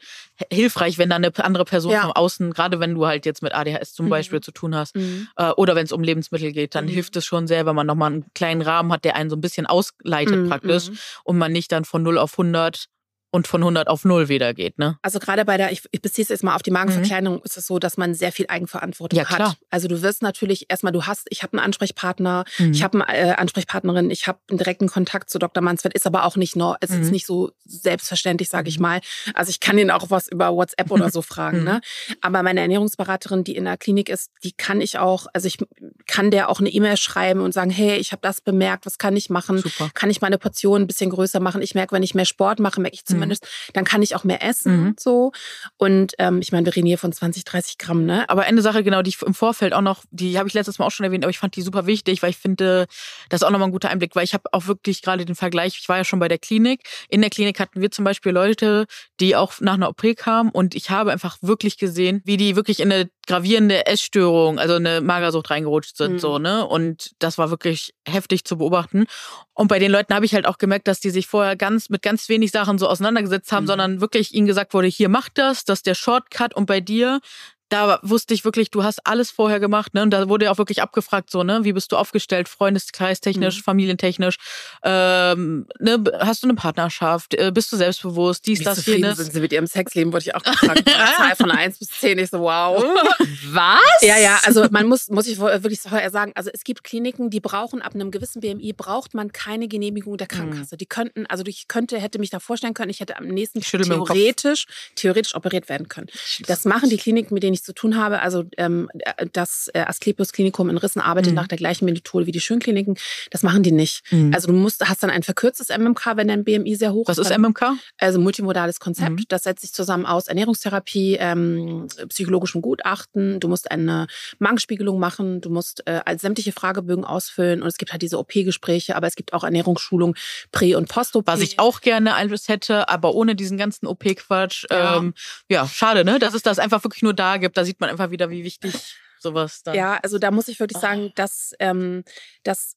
hilfreich, wenn da eine andere Person ja. von außen, gerade wenn du halt jetzt mit ADHS zum mhm. Beispiel zu tun hast, mhm. äh, oder wenn es um Lebensmittel geht, dann mhm. hilft es schon sehr, wenn man nochmal einen kleinen Rahmen hat, der einen so ein bisschen ausleitet mhm, praktisch mhm. und man nicht dann von 0 auf 100 und von 100 auf 0 wieder geht, ne? Also gerade bei der, ich, ich beziehe es jetzt mal auf die Magenverkleinerung, mhm. ist es so, dass man sehr viel Eigenverantwortung ja, klar. hat. Also du wirst natürlich erstmal, du hast, ich habe einen Ansprechpartner, mhm. ich habe eine äh, Ansprechpartnerin, ich habe einen direkten Kontakt zu Dr. Mansfeld, ist aber auch nicht noch, es mhm. ist nicht so selbstverständlich, sage ich mhm. mal. Also ich kann ihn auch was über WhatsApp oder so fragen, ne? Mhm. Aber meine Ernährungsberaterin, die in der Klinik ist, die kann ich auch, also ich kann der auch eine E-Mail schreiben und sagen, hey, ich habe das bemerkt, was kann ich machen? Super. Kann ich meine Portion ein bisschen größer machen? Ich merke, wenn ich mehr Sport mache, merke ich zum zumindest, mhm. dann kann ich auch mehr essen mhm. so. Und ähm, ich meine, wir reden hier von 20, 30 Gramm, ne? Aber eine Sache, genau, die ich im Vorfeld auch noch, die habe ich letztes Mal auch schon erwähnt, aber ich fand die super wichtig, weil ich finde, das ist auch nochmal ein guter Einblick, weil ich habe auch wirklich gerade den Vergleich, ich war ja schon bei der Klinik. In der Klinik hatten wir zum Beispiel Leute, die auch nach einer OP kamen und ich habe einfach wirklich gesehen, wie die wirklich in eine gravierende Essstörung, also eine Magersucht reingerutscht sind, mhm. so, ne? Und das war wirklich heftig zu beobachten. Und bei den Leuten habe ich halt auch gemerkt, dass die sich vorher ganz mit ganz wenig Sachen so auseinandergesetzt haben, mhm. sondern wirklich ihnen gesagt wurde, hier macht das, das ist der Shortcut und bei dir da wusste ich wirklich, du hast alles vorher gemacht, ne? Und da wurde ja auch wirklich abgefragt, so, ne? Wie bist du aufgestellt, Freundeskreis technisch, mhm. familientechnisch? Ähm, ne? Hast du eine Partnerschaft? Äh, bist du selbstbewusst? Dies, Wie das, jenes? sind sie mit ihrem Sexleben, wurde ich auch gefragt. Zahl von 1 bis 10. Ich so, wow. Was? Ja, ja, also man muss, muss ich wirklich vorher sagen, also es gibt Kliniken, die brauchen ab einem gewissen BMI, braucht man keine Genehmigung der Krankenkasse. Mhm. Die könnten, also ich könnte, hätte mich da vorstellen können, ich hätte am nächsten theoretisch, theoretisch operiert werden können. Das machen die Kliniken, mit denen ich zu tun habe. Also ähm, das äh, Asklepios Klinikum in Rissen arbeitet mhm. nach der gleichen Methode wie die Schönkliniken. Das machen die nicht. Mhm. Also du musst, hast dann ein verkürztes MMK, wenn dein BMI sehr hoch ist. Was ist MMK? Also multimodales Konzept. Mhm. Das setzt sich zusammen aus Ernährungstherapie, ähm, psychologischem Gutachten. Du musst eine Magenspiegelung machen. Du musst äh, sämtliche Fragebögen ausfüllen. Und es gibt halt diese OP-Gespräche, aber es gibt auch Ernährungsschulung Prä- und Post-OP. Was ich auch gerne alles hätte, aber ohne diesen ganzen OP-Quatsch. Ja. Ähm, ja, schade, ne? Dass es das einfach wirklich nur da gibt. Da sieht man einfach wieder, wie wichtig sowas dann. Ja, also da muss ich wirklich sagen, dass, ähm, dass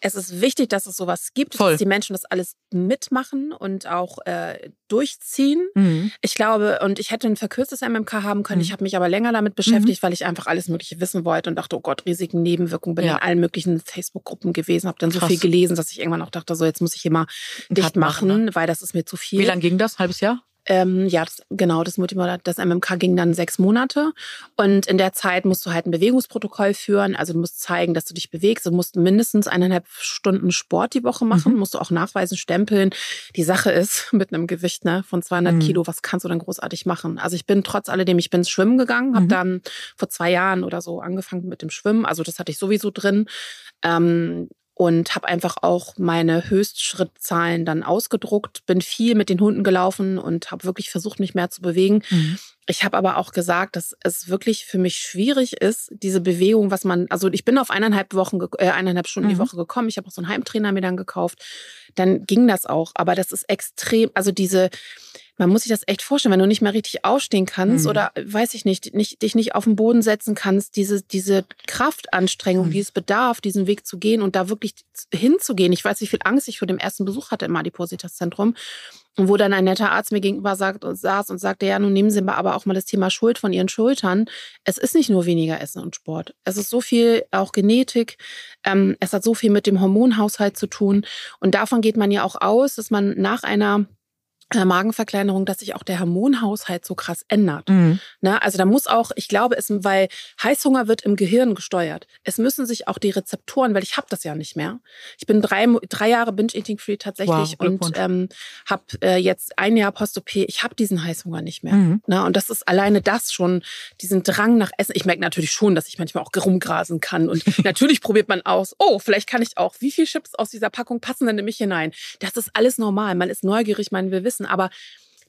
es ist wichtig, dass es sowas gibt, Voll. dass die Menschen das alles mitmachen und auch äh, durchziehen. Mhm. Ich glaube, und ich hätte ein verkürztes MMK haben können. Mhm. Ich habe mich aber länger damit beschäftigt, mhm. weil ich einfach alles Mögliche wissen wollte und dachte, oh Gott, Risiken, Nebenwirkungen. Bin ja. in allen möglichen Facebook-Gruppen gewesen, habe dann Krass. so viel gelesen, dass ich irgendwann auch dachte, so jetzt muss ich hier mal dicht machen, machen ne? weil das ist mir zu viel. Wie lange ging das? Halbes Jahr? Ähm, ja, das, genau, das Multimodal, das MMK ging dann sechs Monate. Und in der Zeit musst du halt ein Bewegungsprotokoll führen. Also du musst zeigen, dass du dich bewegst. Du musst mindestens eineinhalb Stunden Sport die Woche machen. Mhm. Musst du auch nachweisen, stempeln. Die Sache ist, mit einem Gewicht ne, von 200 mhm. Kilo, was kannst du dann großartig machen? Also ich bin trotz alledem, ich bin schwimmen gegangen, habe mhm. dann vor zwei Jahren oder so angefangen mit dem Schwimmen. Also das hatte ich sowieso drin. Ähm, und habe einfach auch meine Höchstschrittzahlen dann ausgedruckt, bin viel mit den Hunden gelaufen und habe wirklich versucht, mich mehr zu bewegen. Mhm. Ich habe aber auch gesagt, dass es wirklich für mich schwierig ist, diese Bewegung, was man, also ich bin auf eineinhalb Wochen, äh, eineinhalb Stunden mhm. die Woche gekommen. Ich habe auch so einen Heimtrainer mir dann gekauft. Dann ging das auch. Aber das ist extrem, also diese, man muss sich das echt vorstellen, wenn du nicht mehr richtig aufstehen kannst mhm. oder weiß ich nicht, nicht, dich nicht auf den Boden setzen kannst, diese, diese Kraftanstrengung, mhm. die es bedarf, diesen Weg zu gehen und da wirklich hinzugehen. Ich weiß, wie viel Angst ich vor dem ersten Besuch hatte im Adipositas-Zentrum. Und wo dann ein netter Arzt mir gegenüber sagt, und saß und sagte, ja, nun nehmen Sie aber auch mal das Thema Schuld von Ihren Schultern. Es ist nicht nur weniger Essen und Sport. Es ist so viel auch Genetik. Ähm, es hat so viel mit dem Hormonhaushalt zu tun. Und davon geht man ja auch aus, dass man nach einer Magenverkleinerung, dass sich auch der Hormonhaushalt so krass ändert. Mhm. Ne? Also da muss auch, ich glaube, es, weil Heißhunger wird im Gehirn gesteuert. Es müssen sich auch die Rezeptoren, weil ich habe das ja nicht mehr. Ich bin drei, drei Jahre Binge-Eating-Free tatsächlich wow, und ähm, habe äh, jetzt ein Jahr Post-OP. Ich habe diesen Heißhunger nicht mehr. Mhm. Ne? Und das ist alleine das schon, diesen Drang nach Essen. Ich merke natürlich schon, dass ich manchmal auch rumgrasen kann. Und natürlich probiert man aus, oh, vielleicht kann ich auch, wie viel Chips aus dieser Packung passen denn in mich hinein? Das ist alles normal. Man ist neugierig, man will wissen, aber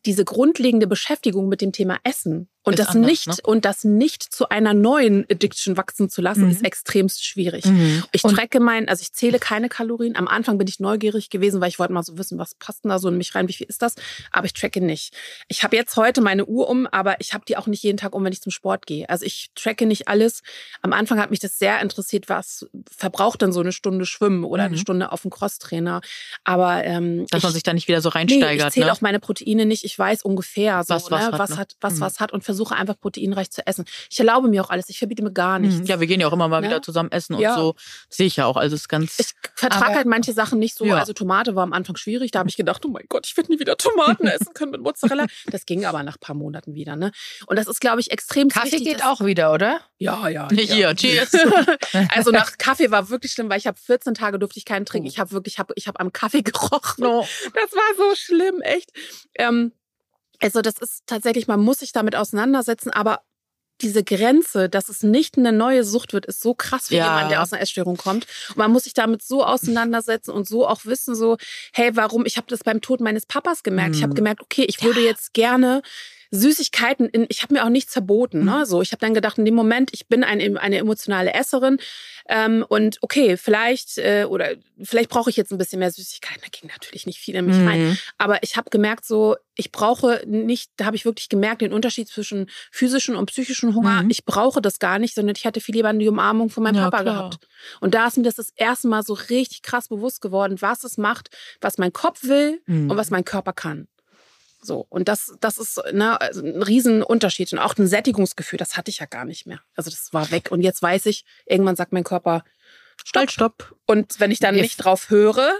diese grundlegende Beschäftigung mit dem Thema Essen und das anders, nicht ne? und das nicht zu einer neuen Addiction wachsen zu lassen, mhm. ist extremst schwierig. Mhm. Ich tracke mein, also ich zähle keine Kalorien. Am Anfang bin ich neugierig gewesen, weil ich wollte mal so wissen, was passt denn da so in mich rein, wie viel ist das? Aber ich tracke nicht. Ich habe jetzt heute meine Uhr um, aber ich habe die auch nicht jeden Tag um, wenn ich zum Sport gehe. Also ich tracke nicht alles. Am Anfang hat mich das sehr interessiert, was verbraucht denn so eine Stunde Schwimmen oder mhm. eine Stunde auf dem Crosstrainer. Aber ähm, dass man sich da nicht wieder so reinsteigert. Nee, ich zähle ne? auch meine Proteine nicht. Ich weiß ungefähr so, was, was, ne? hat, was ne? hat, was, mhm. was hat und versuche einfach proteinreich zu essen. Ich erlaube mir auch alles, ich verbiete mir gar nichts. Ja, wir gehen ja auch immer mal ja? wieder zusammen essen und ja. so. Sehe ich ja auch. Also es ist ganz. Ich vertrage halt manche Sachen nicht so. Ja. Also Tomate war am Anfang schwierig. Da habe ich gedacht, oh mein Gott, ich werde nie wieder Tomaten essen können mit Mozzarella. Das ging aber nach ein paar Monaten wieder. Ne? Und das ist, glaube ich, extrem Kaffee wichtig, geht auch wieder, oder? Ja, ja. Hier, cheers. also nach Kaffee war wirklich schlimm, weil ich habe 14 Tage durfte ich keinen trinken. Oh. Ich habe wirklich, ich habe ich hab am Kaffee gerochen. No. Das war so schlimm, echt. Ähm, also das ist tatsächlich, man muss sich damit auseinandersetzen, aber diese Grenze, dass es nicht eine neue Sucht wird, ist so krass für ja. jemanden, der aus einer Essstörung kommt. Und man muss sich damit so auseinandersetzen und so auch wissen, so, hey, warum? Ich habe das beim Tod meines Papas gemerkt. Mhm. Ich habe gemerkt, okay, ich würde jetzt gerne Süßigkeiten, in, ich habe mir auch nichts verboten. Ne? Mhm. So, ich habe dann gedacht, in dem Moment, ich bin ein, eine emotionale Esserin ähm, und okay, vielleicht äh, oder vielleicht brauche ich jetzt ein bisschen mehr Süßigkeiten. Da ging natürlich nicht viel in mich mhm. rein, aber ich habe gemerkt, so ich brauche nicht, da habe ich wirklich gemerkt den Unterschied zwischen physischen und psychischen Hunger. Mhm. Ich brauche das gar nicht, sondern ich hatte viel lieber die Umarmung von meinem ja, Papa klar. gehabt. Und da ist mir das das erste Mal so richtig krass bewusst geworden, was es macht, was mein Kopf will mhm. und was mein Körper kann. So, und das, das ist ne, also ein Riesenunterschied. Und auch ein Sättigungsgefühl, das hatte ich ja gar nicht mehr. Also das war weg. Und jetzt weiß ich, irgendwann sagt mein Körper, stopp, stopp. Und wenn ich dann nicht drauf höre,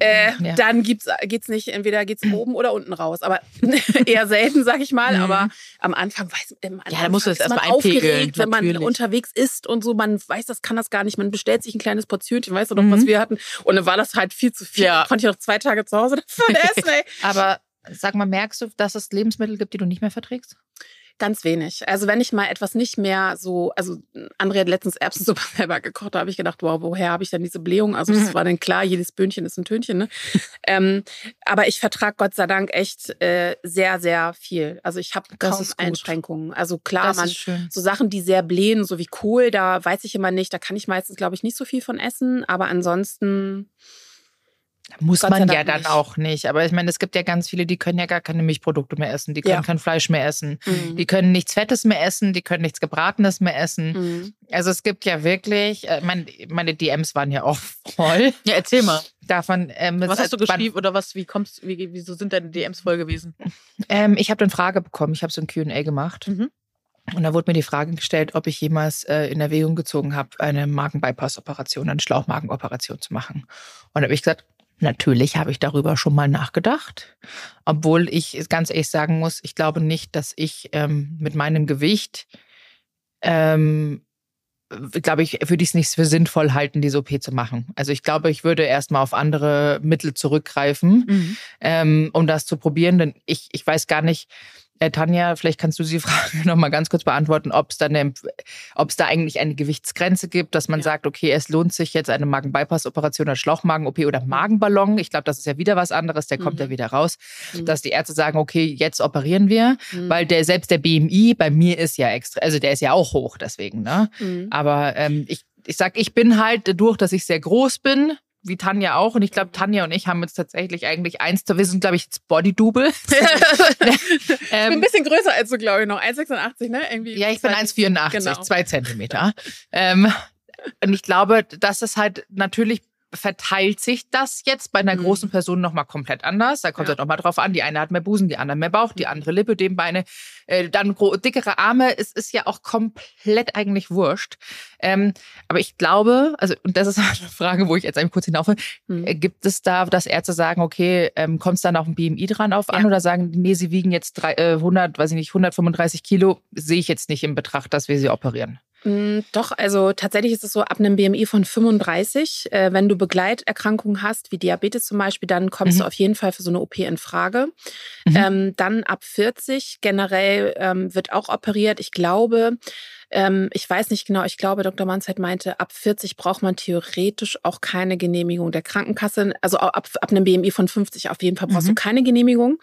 äh, ja. dann gibt's, geht's nicht, entweder geht's oben oder unten raus. Aber eher selten, sag ich mal. Mhm. Aber am Anfang weiß man, ja, da musst du es erstmal aufgeregt, wenn man unterwegs ist und so. Man weiß, das kann das gar nicht. Man bestellt sich ein kleines Portionchen, weißt du noch, mhm. was wir hatten. Und dann war das halt viel zu viel. Ja. Konnte ich noch zwei Tage zu Hause davon essen, ey. Aber Sag mal, merkst du, dass es Lebensmittel gibt, die du nicht mehr verträgst? Ganz wenig. Also wenn ich mal etwas nicht mehr so, also Andrea hat letztens Erbsensuppe selber gekocht, da habe ich gedacht, wow, woher habe ich denn diese Blähung? Also das mhm. war dann klar, jedes Böhnchen ist ein Tönchen. Ne? ähm, aber ich vertrage Gott sei Dank echt äh, sehr, sehr viel. Also ich habe kaum Einschränkungen. Also klar, man so Sachen, die sehr blähen, so wie Kohl, da weiß ich immer nicht, da kann ich meistens, glaube ich, nicht so viel von essen. Aber ansonsten muss Gott man ja dann nicht. auch nicht. Aber ich meine, es gibt ja ganz viele, die können ja gar keine Milchprodukte mehr essen, die können ja. kein Fleisch mehr essen, mhm. die können nichts Fettes mehr essen, die können nichts Gebratenes mehr essen. Mhm. Also es gibt ja wirklich, äh, meine, meine DMs waren ja auch voll. Ja, erzähl mal. Davon, ähm, was hast du geschrieben oder was, wie kommst, wie, wieso sind deine DMs voll gewesen? Ähm, ich habe eine Frage bekommen, ich habe so ein Q&A gemacht. Mhm. Und da wurde mir die Frage gestellt, ob ich jemals äh, in Erwägung gezogen habe, eine Magenbypass-Operation, eine Schlauchmagenoperation zu machen. Und da habe ich gesagt, Natürlich habe ich darüber schon mal nachgedacht, obwohl ich ganz ehrlich sagen muss, ich glaube nicht, dass ich ähm, mit meinem Gewicht, ähm, glaube ich, würde ich es nicht für sinnvoll halten, diese OP zu machen. Also ich glaube, ich würde erstmal auf andere Mittel zurückgreifen, mhm. ähm, um das zu probieren, denn ich, ich weiß gar nicht, äh, Tanja, vielleicht kannst du die Frage noch mal ganz kurz beantworten, ob es da, eine, da eigentlich eine Gewichtsgrenze gibt, dass man ja. sagt, okay, es lohnt sich jetzt eine Magen-Bypass-Operation oder Schlauchmagen-OP oder Magenballon. Ich glaube, das ist ja wieder was anderes, der mhm. kommt ja mhm. wieder raus, mhm. dass die Ärzte sagen, okay, jetzt operieren wir, mhm. weil der selbst der BMI bei mir ist ja extra, also der ist ja auch hoch deswegen, ne? Mhm. Aber ähm, ich ich sag, ich bin halt durch, dass ich sehr groß bin, wie Tanja auch. Und ich glaube, Tanja und ich haben jetzt tatsächlich eigentlich eins, wir sind, glaube ich, jetzt Body-Double. ich bin ein bisschen größer als du, glaube ich, noch. 1,86, ne? Irgendwie ja, ich bin 1,84, genau. zwei Zentimeter. ähm, und ich glaube, dass es halt natürlich verteilt sich das jetzt bei einer mhm. großen Person nochmal komplett anders. Da kommt es ja. halt nochmal drauf an. Die eine hat mehr Busen, die andere mehr Bauch, die andere Lippe, dem Beine. Äh, dann dickere Arme. Es ist ja auch komplett eigentlich wurscht. Ähm, aber ich glaube, also, und das ist eine Frage, wo ich jetzt einmal kurz hinauf will, mhm. Äh, gibt es da, dass Ärzte sagen, okay, ähm, kommt es dann auf ein BMI dran auf an ja. oder sagen, nee, sie wiegen jetzt drei, äh, 100, weiß ich nicht, 135 Kilo, sehe ich jetzt nicht in Betracht, dass wir sie operieren? Mm, doch, also tatsächlich ist es so, ab einem BMI von 35, äh, wenn du Begleiterkrankungen hast, wie Diabetes zum Beispiel, dann kommst mhm. du auf jeden Fall für so eine OP in Frage. Mhm. Ähm, dann ab 40 generell ähm, wird auch operiert. Ich glaube, ähm, ich weiß nicht genau, ich glaube, Dr. Manzheit meinte, ab 40 braucht man theoretisch auch keine Genehmigung der Krankenkasse. Also ab, ab einem BMI von 50 auf jeden Fall brauchst mhm. du keine Genehmigung.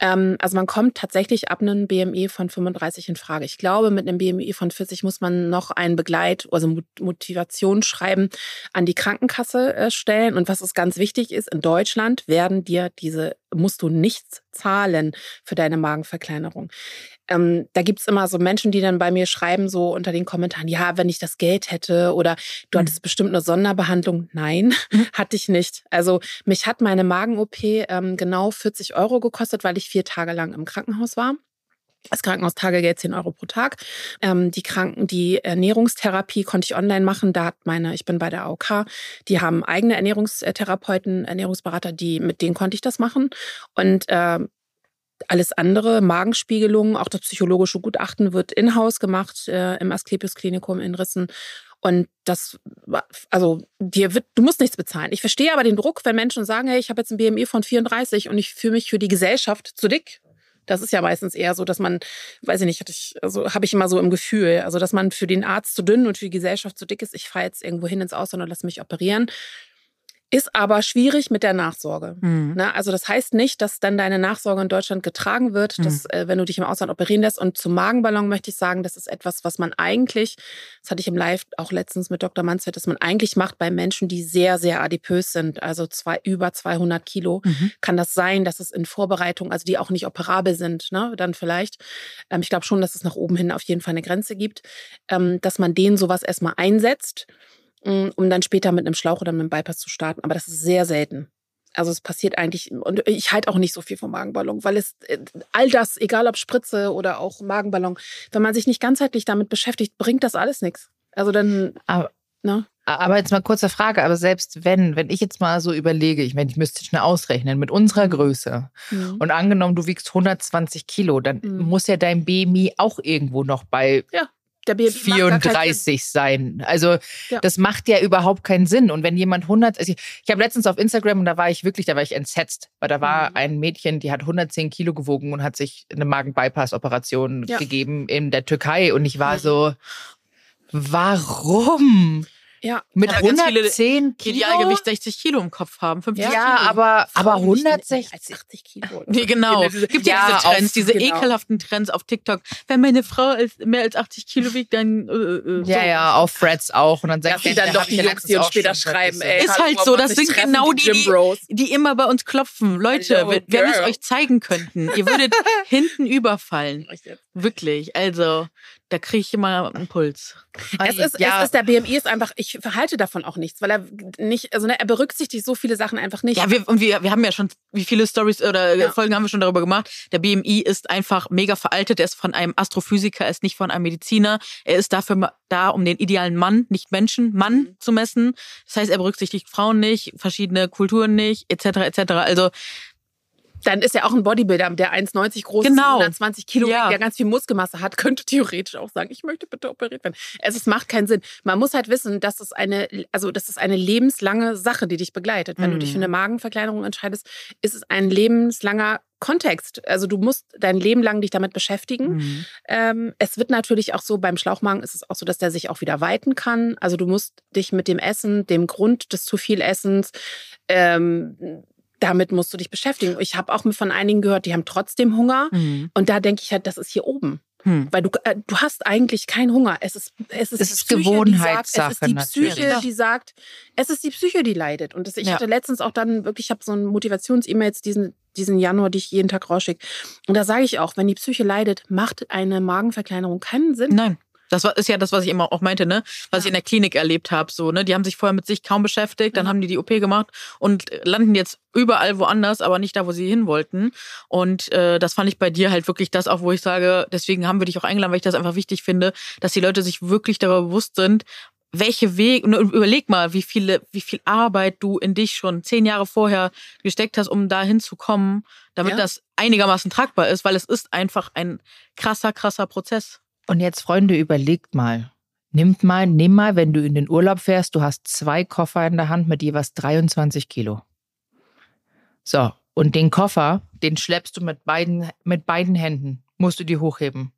Ähm, also man kommt tatsächlich ab einem BMI von 35 in Frage. Ich glaube, mit einem BMI von 40 muss man noch ein Begleit, also Motivationsschreiben an die Krankenkasse äh, stellen. Und was ist ganz wichtig ist, in Deutschland werden dir diese, musst du nichts zahlen für deine Magenverkleinerung ähm, da gibt's immer so Menschen, die dann bei mir schreiben, so unter den Kommentaren, ja, wenn ich das Geld hätte oder du mhm. hattest bestimmt eine Sonderbehandlung. Nein, mhm. hatte ich nicht. Also mich hat meine Magen-OP ähm, genau 40 Euro gekostet, weil ich vier Tage lang im Krankenhaus war. Das Krankenhaustagegeld 10 Euro pro Tag. Ähm, die Kranken, die Ernährungstherapie konnte ich online machen. Da hat meine, ich bin bei der AOK, die haben eigene Ernährungstherapeuten, Ernährungsberater, die, mit denen konnte ich das machen. Und äh, alles andere, Magenspiegelung, auch das psychologische Gutachten wird in-house gemacht äh, im Asklepios Klinikum in Rissen. Und das, also dir wird, du musst nichts bezahlen. Ich verstehe aber den Druck, wenn Menschen sagen, hey, ich habe jetzt ein BMI von 34 und ich fühle mich für die Gesellschaft zu dick. Das ist ja meistens eher so, dass man, weiß ich nicht, hatte ich, also habe ich immer so im Gefühl, also dass man für den Arzt zu dünn und für die Gesellschaft zu dick ist. Ich fahre jetzt irgendwo hin ins Ausland und lass mich operieren. Ist aber schwierig mit der Nachsorge. Mhm. Ne? Also das heißt nicht, dass dann deine Nachsorge in Deutschland getragen wird, dass, mhm. äh, wenn du dich im Ausland operieren lässt. Und zum Magenballon möchte ich sagen, das ist etwas, was man eigentlich, das hatte ich im Live auch letztens mit Dr. Mansfeld, dass man eigentlich macht bei Menschen, die sehr, sehr adipös sind, also zwei, über 200 Kilo, mhm. kann das sein, dass es in Vorbereitung, also die auch nicht operabel sind, ne? dann vielleicht. Ähm, ich glaube schon, dass es nach oben hin auf jeden Fall eine Grenze gibt, ähm, dass man denen sowas erstmal einsetzt um dann später mit einem Schlauch oder mit einem Bypass zu starten. Aber das ist sehr selten. Also es passiert eigentlich, und ich halte auch nicht so viel vom Magenballon, weil es äh, all das, egal ob Spritze oder auch Magenballon, wenn man sich nicht ganzheitlich damit beschäftigt, bringt das alles nichts. Also dann. Aber, ne? aber jetzt mal kurze Frage, aber selbst wenn, wenn ich jetzt mal so überlege, ich meine, ich müsste schnell ausrechnen, mit unserer. Größe mhm. und angenommen, du wiegst 120 Kilo, dann mhm. muss ja dein BMI auch irgendwo noch bei ja der BMI 34 sein. Also ja. das macht ja überhaupt keinen Sinn. Und wenn jemand 100, also ich, ich habe letztens auf Instagram und da war ich wirklich, da war ich entsetzt, weil da war mhm. ein Mädchen, die hat 110 Kilo gewogen und hat sich eine Magen-Bypass-Operation ja. gegeben in der Türkei und ich war mhm. so, warum? Ja. Mit ja, 110 Kilo. Die Idealgewicht 60 Kilo im Kopf haben. 50 ja, Kilo. aber, aber 160. 80 Kilo. Nee, genau. Es gibt ja, diese Trends, diese genau. ekelhaften Trends auf TikTok. Wenn meine Frau mehr als 80 Kilo wiegt, dann. Äh, äh, ja, so. ja, auf Threads auch. Und dann sagt ja, dann doch die Jungs, die uns später schreiben, ey. Ist halt so. Das sind genau die, die, die immer bei uns klopfen. Leute, wenn wir es euch zeigen könnten, ihr würdet hinten überfallen. Wirklich. Also, da kriege ich immer einen Puls. Es ist, ja. es ist, der BMI ist einfach, ich verhalte davon auch nichts, weil er nicht, also ne, er berücksichtigt so viele Sachen einfach nicht. Ja, wir, und wir, wir haben ja schon, wie viele Stories oder ja. Folgen haben wir schon darüber gemacht. Der BMI ist einfach mega veraltet. Er ist von einem Astrophysiker, er ist nicht von einem Mediziner. Er ist dafür da, um den idealen Mann, nicht Menschen, Mann mhm. zu messen. Das heißt, er berücksichtigt Frauen nicht, verschiedene Kulturen nicht, etc. etc. Also dann ist ja auch ein Bodybuilder, der 1,90 groß genau. ist, 120 Kilo, ja. der ganz viel Muskelmasse hat, könnte theoretisch auch sagen, ich möchte bitte operiert werden. Es, es macht keinen Sinn. Man muss halt wissen, dass es eine, also das ist eine lebenslange Sache, die dich begleitet. Wenn mhm. du dich für eine mhm. Magenverkleinerung entscheidest, ist es ein lebenslanger Kontext. Also du musst dein Leben lang dich damit beschäftigen. Mhm. Ähm, es wird natürlich auch so, beim Schlauchmagen ist es auch so, dass der sich auch wieder weiten kann. Also du musst dich mit dem Essen, dem Grund des zu viel Essens, ähm, damit musst du dich beschäftigen. Ich habe auch von einigen gehört, die haben trotzdem Hunger. Mhm. Und da denke ich halt, das ist hier oben. Hm. Weil du, äh, du hast eigentlich keinen Hunger. Es ist, es ist, es ist Psyche, Gewohnheitssache. Sagt, es ist die Psyche, natürlich. die sagt, es ist die Psyche, die leidet. Und das, ich ja. hatte letztens auch dann wirklich, ich habe so ein Motivations-E-Mails diesen, diesen Januar, die ich jeden Tag rausschicke. Und da sage ich auch, wenn die Psyche leidet, macht eine Magenverkleinerung keinen Sinn. Nein. Das war, ist ja das, was ich immer auch meinte, ne? Was ja. ich in der Klinik erlebt habe. So, ne? Die haben sich vorher mit sich kaum beschäftigt, dann ja. haben die die OP gemacht und landen jetzt überall woanders, aber nicht da, wo sie hin wollten. Und äh, das fand ich bei dir halt wirklich das auch, wo ich sage, deswegen haben wir dich auch eingeladen, weil ich das einfach wichtig finde, dass die Leute sich wirklich darüber bewusst sind, welche Weg, überleg mal, wie viele, wie viel Arbeit du in dich schon zehn Jahre vorher gesteckt hast, um da hinzukommen, damit ja. das einigermaßen tragbar ist, weil es ist einfach ein krasser, krasser Prozess. Und jetzt, Freunde, überlegt mal. Nimmt mal, nimm mal, wenn du in den Urlaub fährst, du hast zwei Koffer in der Hand mit jeweils 23 Kilo. So, und den Koffer, den schleppst du mit beiden, mit beiden Händen, musst du die hochheben.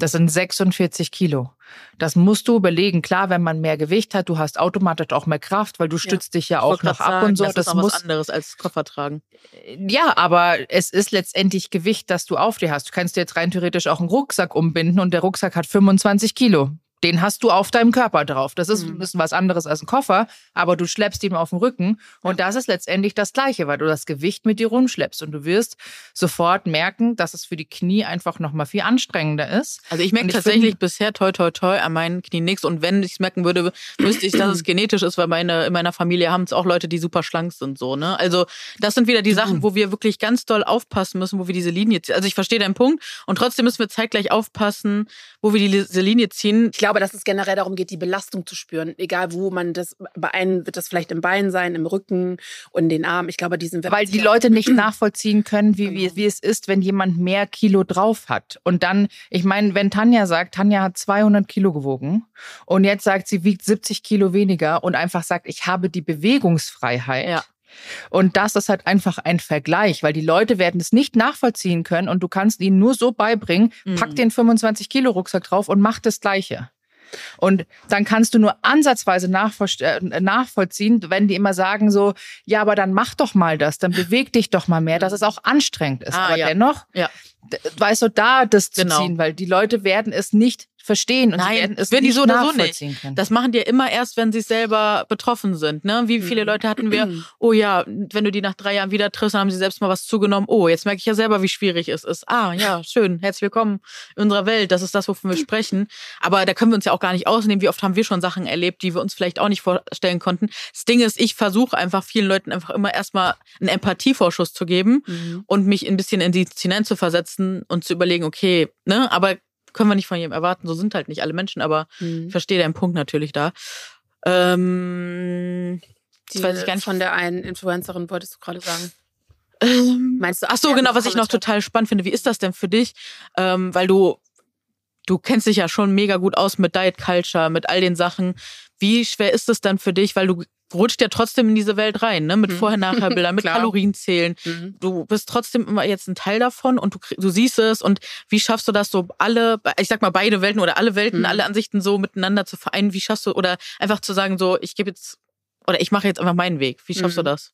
Das sind 46 Kilo. Das musst du überlegen. Klar, wenn man mehr Gewicht hat, du hast automatisch auch mehr Kraft, weil du stützt ja. dich ja auch noch ab sagen, und so. Das, das ist muss was anderes als Koffer tragen. Ja, aber es ist letztendlich Gewicht, das du auf dir hast. Du kannst dir jetzt rein theoretisch auch einen Rucksack umbinden und der Rucksack hat 25 Kilo den hast du auf deinem Körper drauf. Das ist ein mhm. bisschen was anderes als ein Koffer, aber du schleppst ihn auf dem Rücken und das ist letztendlich das Gleiche, weil du das Gewicht mit dir rumschleppst und du wirst sofort merken, dass es für die Knie einfach nochmal viel anstrengender ist. Also ich merke tatsächlich bisher toi toi toi an meinen Knien nichts und wenn ich es merken würde, wüsste ich, dass es genetisch ist, weil meine in meiner Familie haben es auch Leute, die super schlank sind so, ne? Also das sind wieder die Sachen, wo wir wirklich ganz doll aufpassen müssen, wo wir diese Linie ziehen. Also ich verstehe deinen Punkt und trotzdem müssen wir zeitgleich aufpassen, wo wir diese Linie ziehen. Ich glaube, dass es generell darum geht, die Belastung zu spüren. Egal wo man das, bei einem wird das vielleicht im Bein sein, im Rücken und den Arm. Ich glaube, diesen Weil die Leute nicht nachvollziehen können, wie, wie, genau. wie es ist, wenn jemand mehr Kilo drauf hat. Und dann, ich meine, wenn Tanja sagt, Tanja hat 200 Kilo gewogen und jetzt sagt, sie wiegt 70 Kilo weniger und einfach sagt, ich habe die Bewegungsfreiheit. Ja. Und das ist halt einfach ein Vergleich, weil die Leute werden es nicht nachvollziehen können und du kannst ihnen nur so beibringen, mhm. pack den 25 Kilo Rucksack drauf und mach das Gleiche. Und dann kannst du nur ansatzweise äh, nachvollziehen, wenn die immer sagen so, ja, aber dann mach doch mal das, dann beweg dich doch mal mehr, dass es auch anstrengend ist. Ah, aber ja. dennoch, ja. weißt du, da das zu genau. ziehen, weil die Leute werden es nicht verstehen und Nein, werden es werden nicht so oder so nicht. Können. Das machen die ja immer erst, wenn sie selber betroffen sind. Ne? Wie viele mhm. Leute hatten wir? Oh ja, wenn du die nach drei Jahren wieder triffst, dann haben sie selbst mal was zugenommen. Oh, jetzt merke ich ja selber, wie schwierig es ist. Ah ja, schön, herzlich willkommen in unserer Welt. Das ist das, wovon wir sprechen. Aber da können wir uns ja auch gar nicht ausnehmen. Wie oft haben wir schon Sachen erlebt, die wir uns vielleicht auch nicht vorstellen konnten. Das Ding ist, ich versuche einfach vielen Leuten einfach immer erstmal einen Empathievorschuss zu geben mhm. und mich ein bisschen in die hinein zu versetzen und zu überlegen, okay, ne, aber können wir nicht von jedem erwarten. So sind halt nicht alle Menschen, aber mhm. ich verstehe deinen Punkt natürlich da. Ähm, die, weiß ich gar nicht. Von der einen Influencerin wolltest du gerade sagen. Ähm, Meinst du? Ach so, genau, was ich noch total spannend finde. Wie ist das denn für dich? Ähm, weil du, du kennst dich ja schon mega gut aus mit Diet Culture, mit all den Sachen. Wie schwer ist es dann für dich? Weil du rutscht ja trotzdem in diese Welt rein, ne? Mit mhm. Vorher-Nachher-Bildern, mit Kalorienzählen. Mhm. Du bist trotzdem immer jetzt ein Teil davon und du, du siehst es und wie schaffst du das so alle, ich sag mal beide Welten oder alle Welten, mhm. alle Ansichten so miteinander zu vereinen? Wie schaffst du oder einfach zu sagen so, ich gebe jetzt oder ich mache jetzt einfach meinen Weg. Wie schaffst du mhm. das?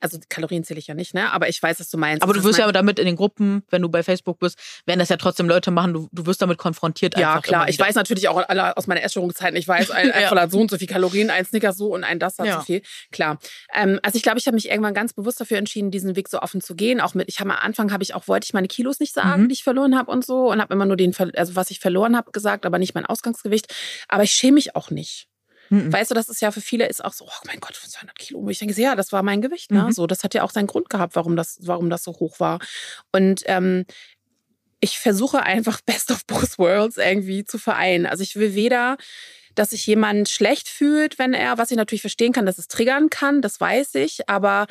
Also Kalorien zähle ich ja nicht, ne? Aber ich weiß, was du meinst. Aber du wirst ja damit in den Gruppen, wenn du bei Facebook bist, werden das ja trotzdem Leute machen. Du, du wirst damit konfrontiert. Ja, klar. Ich weiß natürlich auch alle aus meiner Essstörungszeiten. Ich weiß, ein Ja. Äpfel hat so und so viel Kalorien, ein Snickers so und ein das hat Ja. so viel. Klar. Ähm, also ich glaube, ich habe mich irgendwann ganz bewusst dafür entschieden, diesen Weg so offen zu gehen. Auch mit, ich habe am Anfang habe ich auch wollte ich meine Kilos nicht sagen, Mhm. die ich verloren habe und so und habe immer nur den, also was ich verloren habe gesagt, aber nicht mein Ausgangsgewicht. Aber ich schäme mich auch nicht. Mhm. Weißt du, das ist ja für viele ist auch so, oh mein Gott, 200 Kilo. Und ich denke, ja, das war mein Gewicht. Ne? Mhm. So, das hat ja auch seinen Grund gehabt, warum das, warum das so hoch war. Und ähm, ich versuche einfach Best of Both Worlds irgendwie zu vereinen. Also ich will weder, dass sich jemand schlecht fühlt, wenn er, was ich natürlich verstehen kann, dass es triggern kann, das weiß ich, aber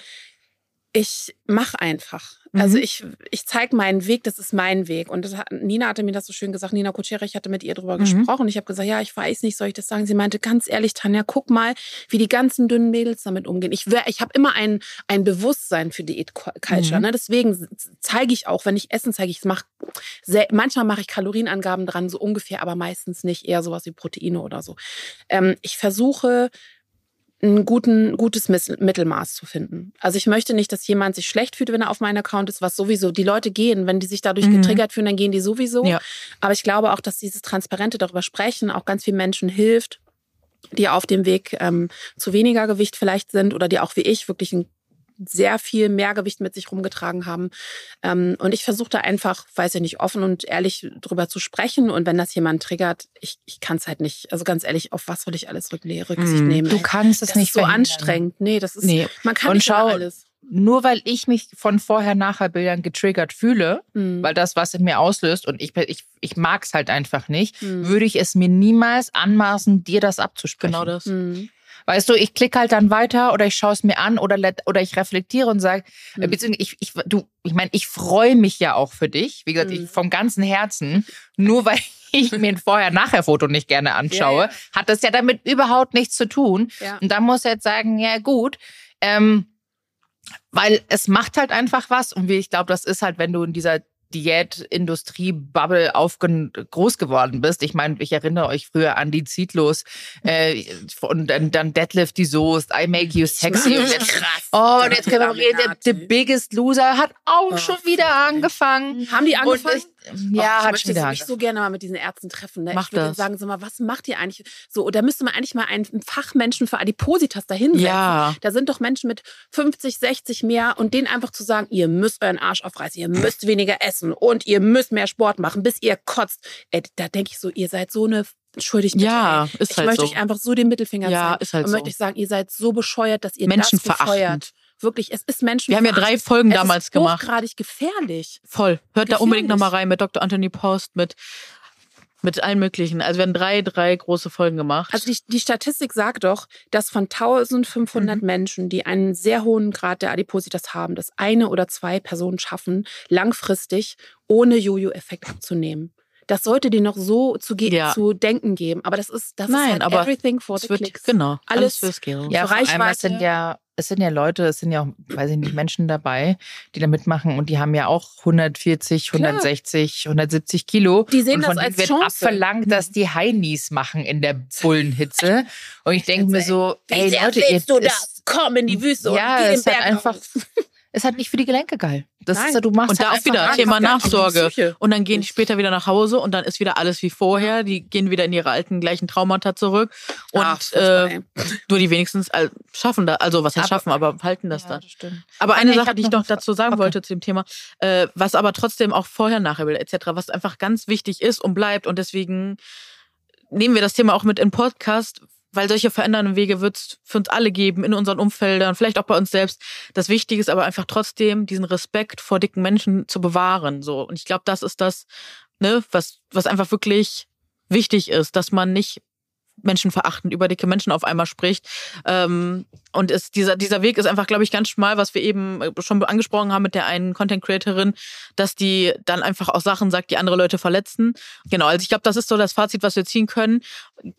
ich mache einfach. Also Mhm. ich, ich zeige meinen Weg, das ist mein Weg. Und hat, Nina hatte mir das so schön gesagt, Nina Kutschere, ich hatte mit ihr drüber Mhm. gesprochen. Ich habe gesagt, ja, ich weiß nicht, soll ich das sagen? Sie meinte, ganz ehrlich, Tanja, guck mal, wie die ganzen dünnen Mädels damit umgehen. Ich, wär- ich habe immer ein, ein Bewusstsein für Diät-Culture. Mhm. Ne? Deswegen zeige ich auch, wenn ich Essen zeige, ich mach, sehr, manchmal mache ich Kalorienangaben dran, so ungefähr, aber meistens nicht, eher sowas wie Proteine oder so. Ähm, ich versuche, ein guten, gutes Mittelmaß zu finden. Also ich möchte nicht, dass jemand sich schlecht fühlt, wenn er auf meinem Account ist, was sowieso, die Leute gehen, wenn die sich dadurch Mhm. getriggert fühlen, dann gehen die sowieso. Ja. Aber ich glaube auch, dass dieses Transparente darüber sprechen auch ganz vielen Menschen hilft, die auf dem Weg ähm, zu weniger Gewicht vielleicht sind oder die auch wie ich wirklich ein sehr viel Mehrgewicht mit sich rumgetragen haben. Ähm, und ich versuche da einfach, weiß ich nicht, offen und ehrlich drüber zu sprechen. Und wenn das jemand triggert, ich, ich kann es halt nicht. Also ganz ehrlich, auf was soll ich alles Rück- Rücksicht Mm. nehmen? Du kannst es das nicht ist so verhindern. anstrengend. Nee, das ist, Nee. man kann Und nicht schau, alles. Nur weil ich mich von vorher-nachher-Bildern getriggert fühle, Mhm. weil das was in mir auslöst und ich, ich, ich mag es halt einfach nicht, Mhm. würde ich es mir niemals anmaßen, dir das abzusprechen. Genau das. Mhm. Weißt du, ich klicke halt dann weiter oder ich schaue es mir an oder, oder ich reflektiere und sage, Mhm. beziehungsweise ich, ich, du, ich meine, ich freue mich ja auch für dich, wie gesagt, Mhm. ich, vom ganzen Herzen, nur weil ich mir ein Vorher-Nachher-Foto nicht gerne anschaue, Ja, ja. hat das ja damit überhaupt nichts zu tun. Ja. Und da muss er jetzt sagen, ja gut, ähm, weil es macht halt einfach was und wie ich glaube, das ist halt, wenn du in dieser Diätindustrie-Bubble aufgen groß geworden bist. Ich meine, ich erinnere euch früher an die Zietlos äh, und dann, dann Deadlift die Soest, I Make You Sexy. Und jetzt, Krass. oh, und jetzt können wir reden, der, The Laminati. Biggest Loser hat auch Oh, schon wieder angefangen. Haben die angefangen? Ich, Oh, ja, ich hat möchte wieder mich so gerne mal mit diesen Ärzten treffen. Ne? Mach ich würde das. sagen, so mal, was macht ihr eigentlich? So, da müsste man eigentlich mal einen Fachmenschen für Adipositas dahinsetzen. Ja. Da sind doch Menschen mit 50, 60 mehr und denen einfach zu sagen, ihr müsst euren Arsch aufreißen, ihr müsst weniger essen und ihr müsst mehr Sport machen, bis ihr kotzt. Ey, da denke ich so, ihr seid so eine Entschuldigt bitte, Ja, ey. ist ich halt möchte so. euch einfach so den Mittelfinger Ja, zeigen ist halt und so. möchte ich sagen, ihr seid so bescheuert, dass ihr das Menschenverachtend. befeuert. Wirklich, es ist Menschen. Wir haben ja drei Folgen damals ist gemacht. Hochgradig gefährlich. Voll. Hört da unbedingt Gefährlich. nochmal rein mit Dr. Anthony Post, mit, mit allen möglichen. Also wir haben drei, drei große Folgen gemacht. Also die, die Statistik sagt doch, dass von 1500 Mhm. Menschen, die einen sehr hohen Grad der Adipositas haben, dass eine oder zwei Personen schaffen, langfristig ohne Jojo-Effekt abzunehmen. Das sollte dir noch so zu, ge- Ja. zu denken geben. Aber das ist, das Nein, ist halt aber everything for the wird, clicks. genau, alles, Alles- für Skill. Ja, Reichweite. sind ja, es sind ja Leute, es sind ja auch, weiß ich nicht, Menschen dabei, die da mitmachen und die haben ja auch 140, Klar. 160, 170 Kilo. Die sehen und von das als wird Chance. abverlangt, dass die Heinis machen in der Bullenhitze. Und ich denke mir so, ey Leute, ihr, es, Komm in die Wüste Ja, und geh den Berg einfach-. Ist halt nicht für die Gelenke geil. Das Nein. ist ja, du machst Und da halt auch einfach wieder. Thema. Nachsorge. Und dann gehen die später wieder nach Hause und dann ist wieder alles wie vorher. Die gehen wieder in ihre alten gleichen Traumata zurück. Und Ach, äh, nur die wenigstens schaffen das. Also was heißt schaffen, aber halten das Ja, dann. das. Aber Ah, eine Sache, die ich noch dazu sagen Okay. wollte zu dem Thema, äh, was aber trotzdem auch vorher, nachher will, etc., was einfach ganz wichtig ist und bleibt und deswegen nehmen wir das Thema auch mit in Podcast, weil solche verändernden Wege wird es für uns alle geben, in unseren Umfeldern, vielleicht auch bei uns selbst. Das Wichtige ist aber einfach trotzdem, diesen Respekt vor dicken Menschen zu bewahren. So. Und ich glaube, das ist das, ne, was, was einfach wirklich wichtig ist, dass man nicht menschenverachtend über dicke Menschen auf einmal spricht. Ähm, und es, dieser, dieser Weg ist einfach, glaube ich, ganz schmal, was wir eben äh, schon angesprochen haben mit der einen Content Creatorin, dass die dann einfach auch Sachen sagt, die andere Leute verletzen. Genau, also ich glaube, das ist so das Fazit, was wir ziehen können.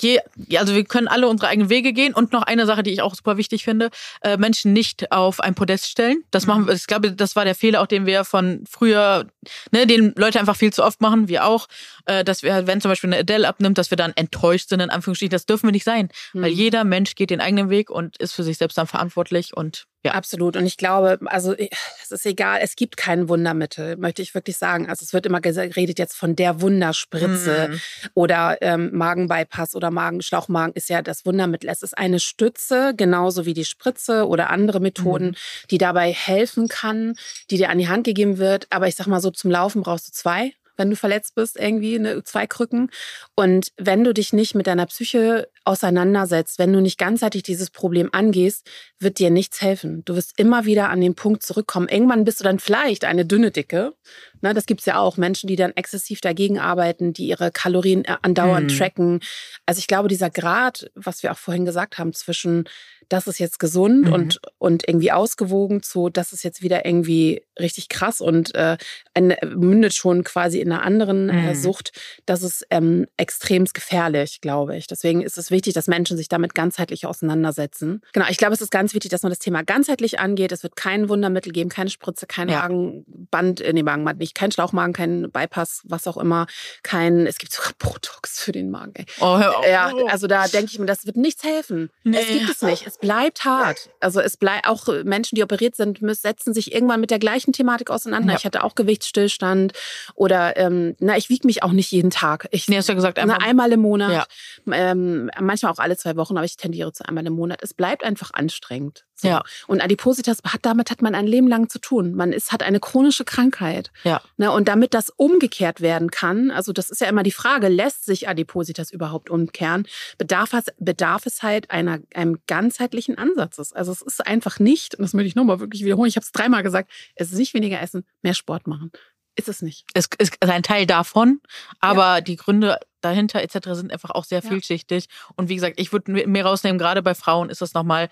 Ja, also wir können alle unsere eigenen Wege gehen. Und noch eine Sache, die ich auch super wichtig finde, äh, Menschen nicht auf ein Podest stellen. Das machen wir, ich glaube, das war der Fehler, auch den wir von früher, ne, den Leute einfach viel zu oft machen, wir auch, äh, dass wir, wenn zum Beispiel eine Adele abnimmt, dass wir dann enttäuscht sind, in Anführungsstrichen, das dürfen wir nicht sein. Weil Hm. jeder Mensch geht den eigenen Weg und ist für sich selbst dann verantwortlich und Ja. Absolut. Und ich glaube, also es ist egal, es gibt kein Wundermittel, möchte ich wirklich sagen. Also es wird immer geredet jetzt von der Wunderspritze mm. oder ähm, Magenbypass oder Magenschlauchmagen ist ja das Wundermittel. Es ist eine Stütze, genauso wie die Spritze oder andere Methoden, mm. die dabei helfen kann, die dir an die Hand gegeben wird. Aber ich sag mal so, zum Laufen brauchst du zwei wenn du verletzt bist, irgendwie ne, zwei Krücken. Und wenn du dich nicht mit deiner Psyche auseinandersetzt, wenn du nicht ganzheitlich dieses Problem angehst, wird dir nichts helfen. Du wirst immer wieder an den Punkt zurückkommen. Irgendwann bist du dann vielleicht eine dünne Dicke. Ne, das gibt's ja auch. Menschen, die dann exzessiv dagegen arbeiten, die ihre Kalorien äh, andauernd hm. tracken. Also ich glaube, dieser Grad, was wir auch vorhin gesagt haben, zwischen das ist jetzt gesund mhm. und, und irgendwie ausgewogen zu, das ist jetzt wieder irgendwie richtig krass und äh, ein, mündet schon quasi in einer anderen äh, mhm. äh, Sucht. Das ist ähm, extremst gefährlich, glaube ich. Deswegen ist es wichtig, dass Menschen sich damit ganzheitlich auseinandersetzen. Genau, ich glaube, es ist ganz wichtig, dass man das Thema ganzheitlich angeht. Es wird kein Wundermittel geben, keine Spritze, kein ja. Magenband, äh, nee, Magenband nicht, kein Schlauchmagen, kein Bypass, was auch immer, kein, es gibt sogar Botox für den Magen. Ey. Oh, ja, also da denke ich mir, das wird nichts helfen. Nee. Es gibt es nicht. Es bleibt hart. Also es bleibt auch Menschen, die operiert sind, setzen sich irgendwann mit der gleichen Thematik auseinander. Ja. Ich hatte auch Gewichtsstillstand oder ähm, na, ich wiege mich auch nicht jeden Tag. Ich, nee, hast du ja gesagt, na, einmal im Monat. Ja. Ähm, manchmal auch alle zwei Wochen, aber ich tendiere zu einmal im Monat. Es bleibt einfach anstrengend. So. Ja. Und Adipositas hat damit hat man ein Leben lang zu tun. Man ist hat eine chronische Krankheit. Ja. Ne, und damit das umgekehrt werden kann, also das ist ja immer die Frage, lässt sich Adipositas überhaupt umkehren? Bedarf es bedarf es halt einer einem ganzheitlichen Ansatzes. Also es ist einfach nicht, und das möchte ich nochmal wirklich wiederholen. Ich habe es dreimal gesagt. Es ist nicht weniger essen, mehr Sport machen. Ist es nicht. Es ist ein Teil davon, aber ja. die Gründe dahinter etc. sind einfach auch sehr vielschichtig. Ja. Und wie gesagt, ich würde mir rausnehmen, gerade bei Frauen ist das nochmal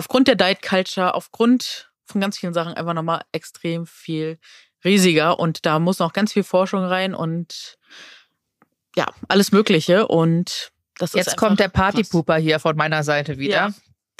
aufgrund der Diet Culture, aufgrund von ganz vielen Sachen einfach nochmal extrem viel riesiger. Und da muss noch ganz viel Forschung rein und ja, alles Mögliche. Und das Jetzt kommt der Partypooper hier von meiner Seite wieder. Ja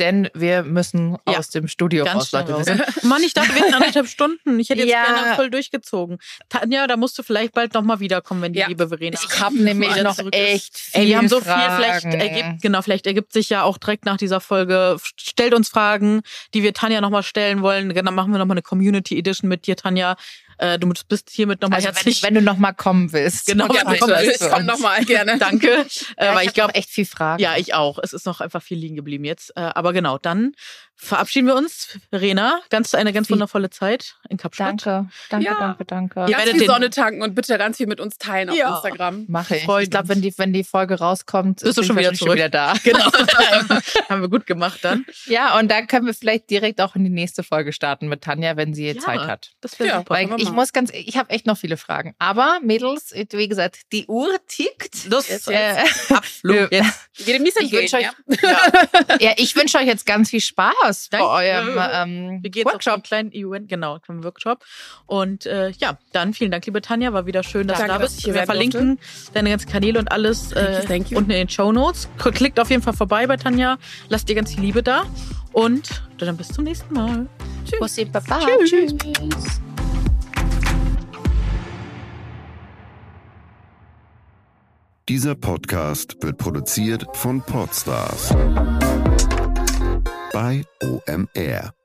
denn wir müssen ja, aus dem Studio raus, Leute. Raus. Mann, ich dachte, wir hätten anderthalb Stunden. Ich hätte jetzt ja. gerne voll durchgezogen. Tanja, da musst du vielleicht bald nochmal wiederkommen, wenn die ja. liebe Verena Ich habe nämlich noch echt viel Ey, wir haben so Fragen. viel, vielleicht ergibt, genau, vielleicht ergibt sich ja auch direkt nach dieser Folge, stellt uns Fragen, die wir Tanja nochmal stellen wollen. Dann machen wir nochmal eine Community Edition mit dir, Tanja. Äh, du bist hiermit nochmal also herzlich. Wenn, wenn du nochmal kommen willst. Genau, ja, wenn du kommen willst, komm nochmal gerne. Danke. Äh, ja, weil ich, ich glaube echt viel Fragen. Ja, ich auch. Es ist noch einfach viel liegen geblieben jetzt. Äh, aber genau, dann verabschieden wir uns. Rena, ganz eine ganz wundervolle Zeit in Kapstadt. Danke, danke, ja. danke, danke. Ihr ganz viel Sonne tanken und bitte ganz viel mit uns teilen auf ja. Instagram. Mache ich. Ich glaube, wenn die, wenn die Folge rauskommt, bist du schon wieder, schon wieder da. Genau. Haben wir gut gemacht dann. Ja, und dann können wir vielleicht direkt auch in die nächste Folge starten mit Tanja, wenn sie ja, Zeit hat. Das wäre ja, super. Weil ich muss ganz, ich habe echt noch viele Fragen. Aber Mädels, wie gesagt, die Uhr tickt. Das ist äh. Jetzt. Ich wünsche euch, ja. ja, ich wünsche euch jetzt ganz viel Spaß Spaß Danke. bei eurem ähm, wir gehen Workshop. Auf kleinen Event, genau, beim Workshop. Und äh, ja, dann vielen Dank, liebe Tanja. War wieder schön, dass Danke, du da bist. Wir verlinken durfte. deine ganzen Kanäle und alles äh, thank you, unten in den Show Notes. Klickt auf jeden Fall vorbei bei Tanja. Lasst ihr ganz viel Liebe da. Und dann bis zum nächsten Mal. Tschüss. Bussi, Baba. Tschüss. Tschüss. Dieser Podcast wird produziert von Podstars bei OMR.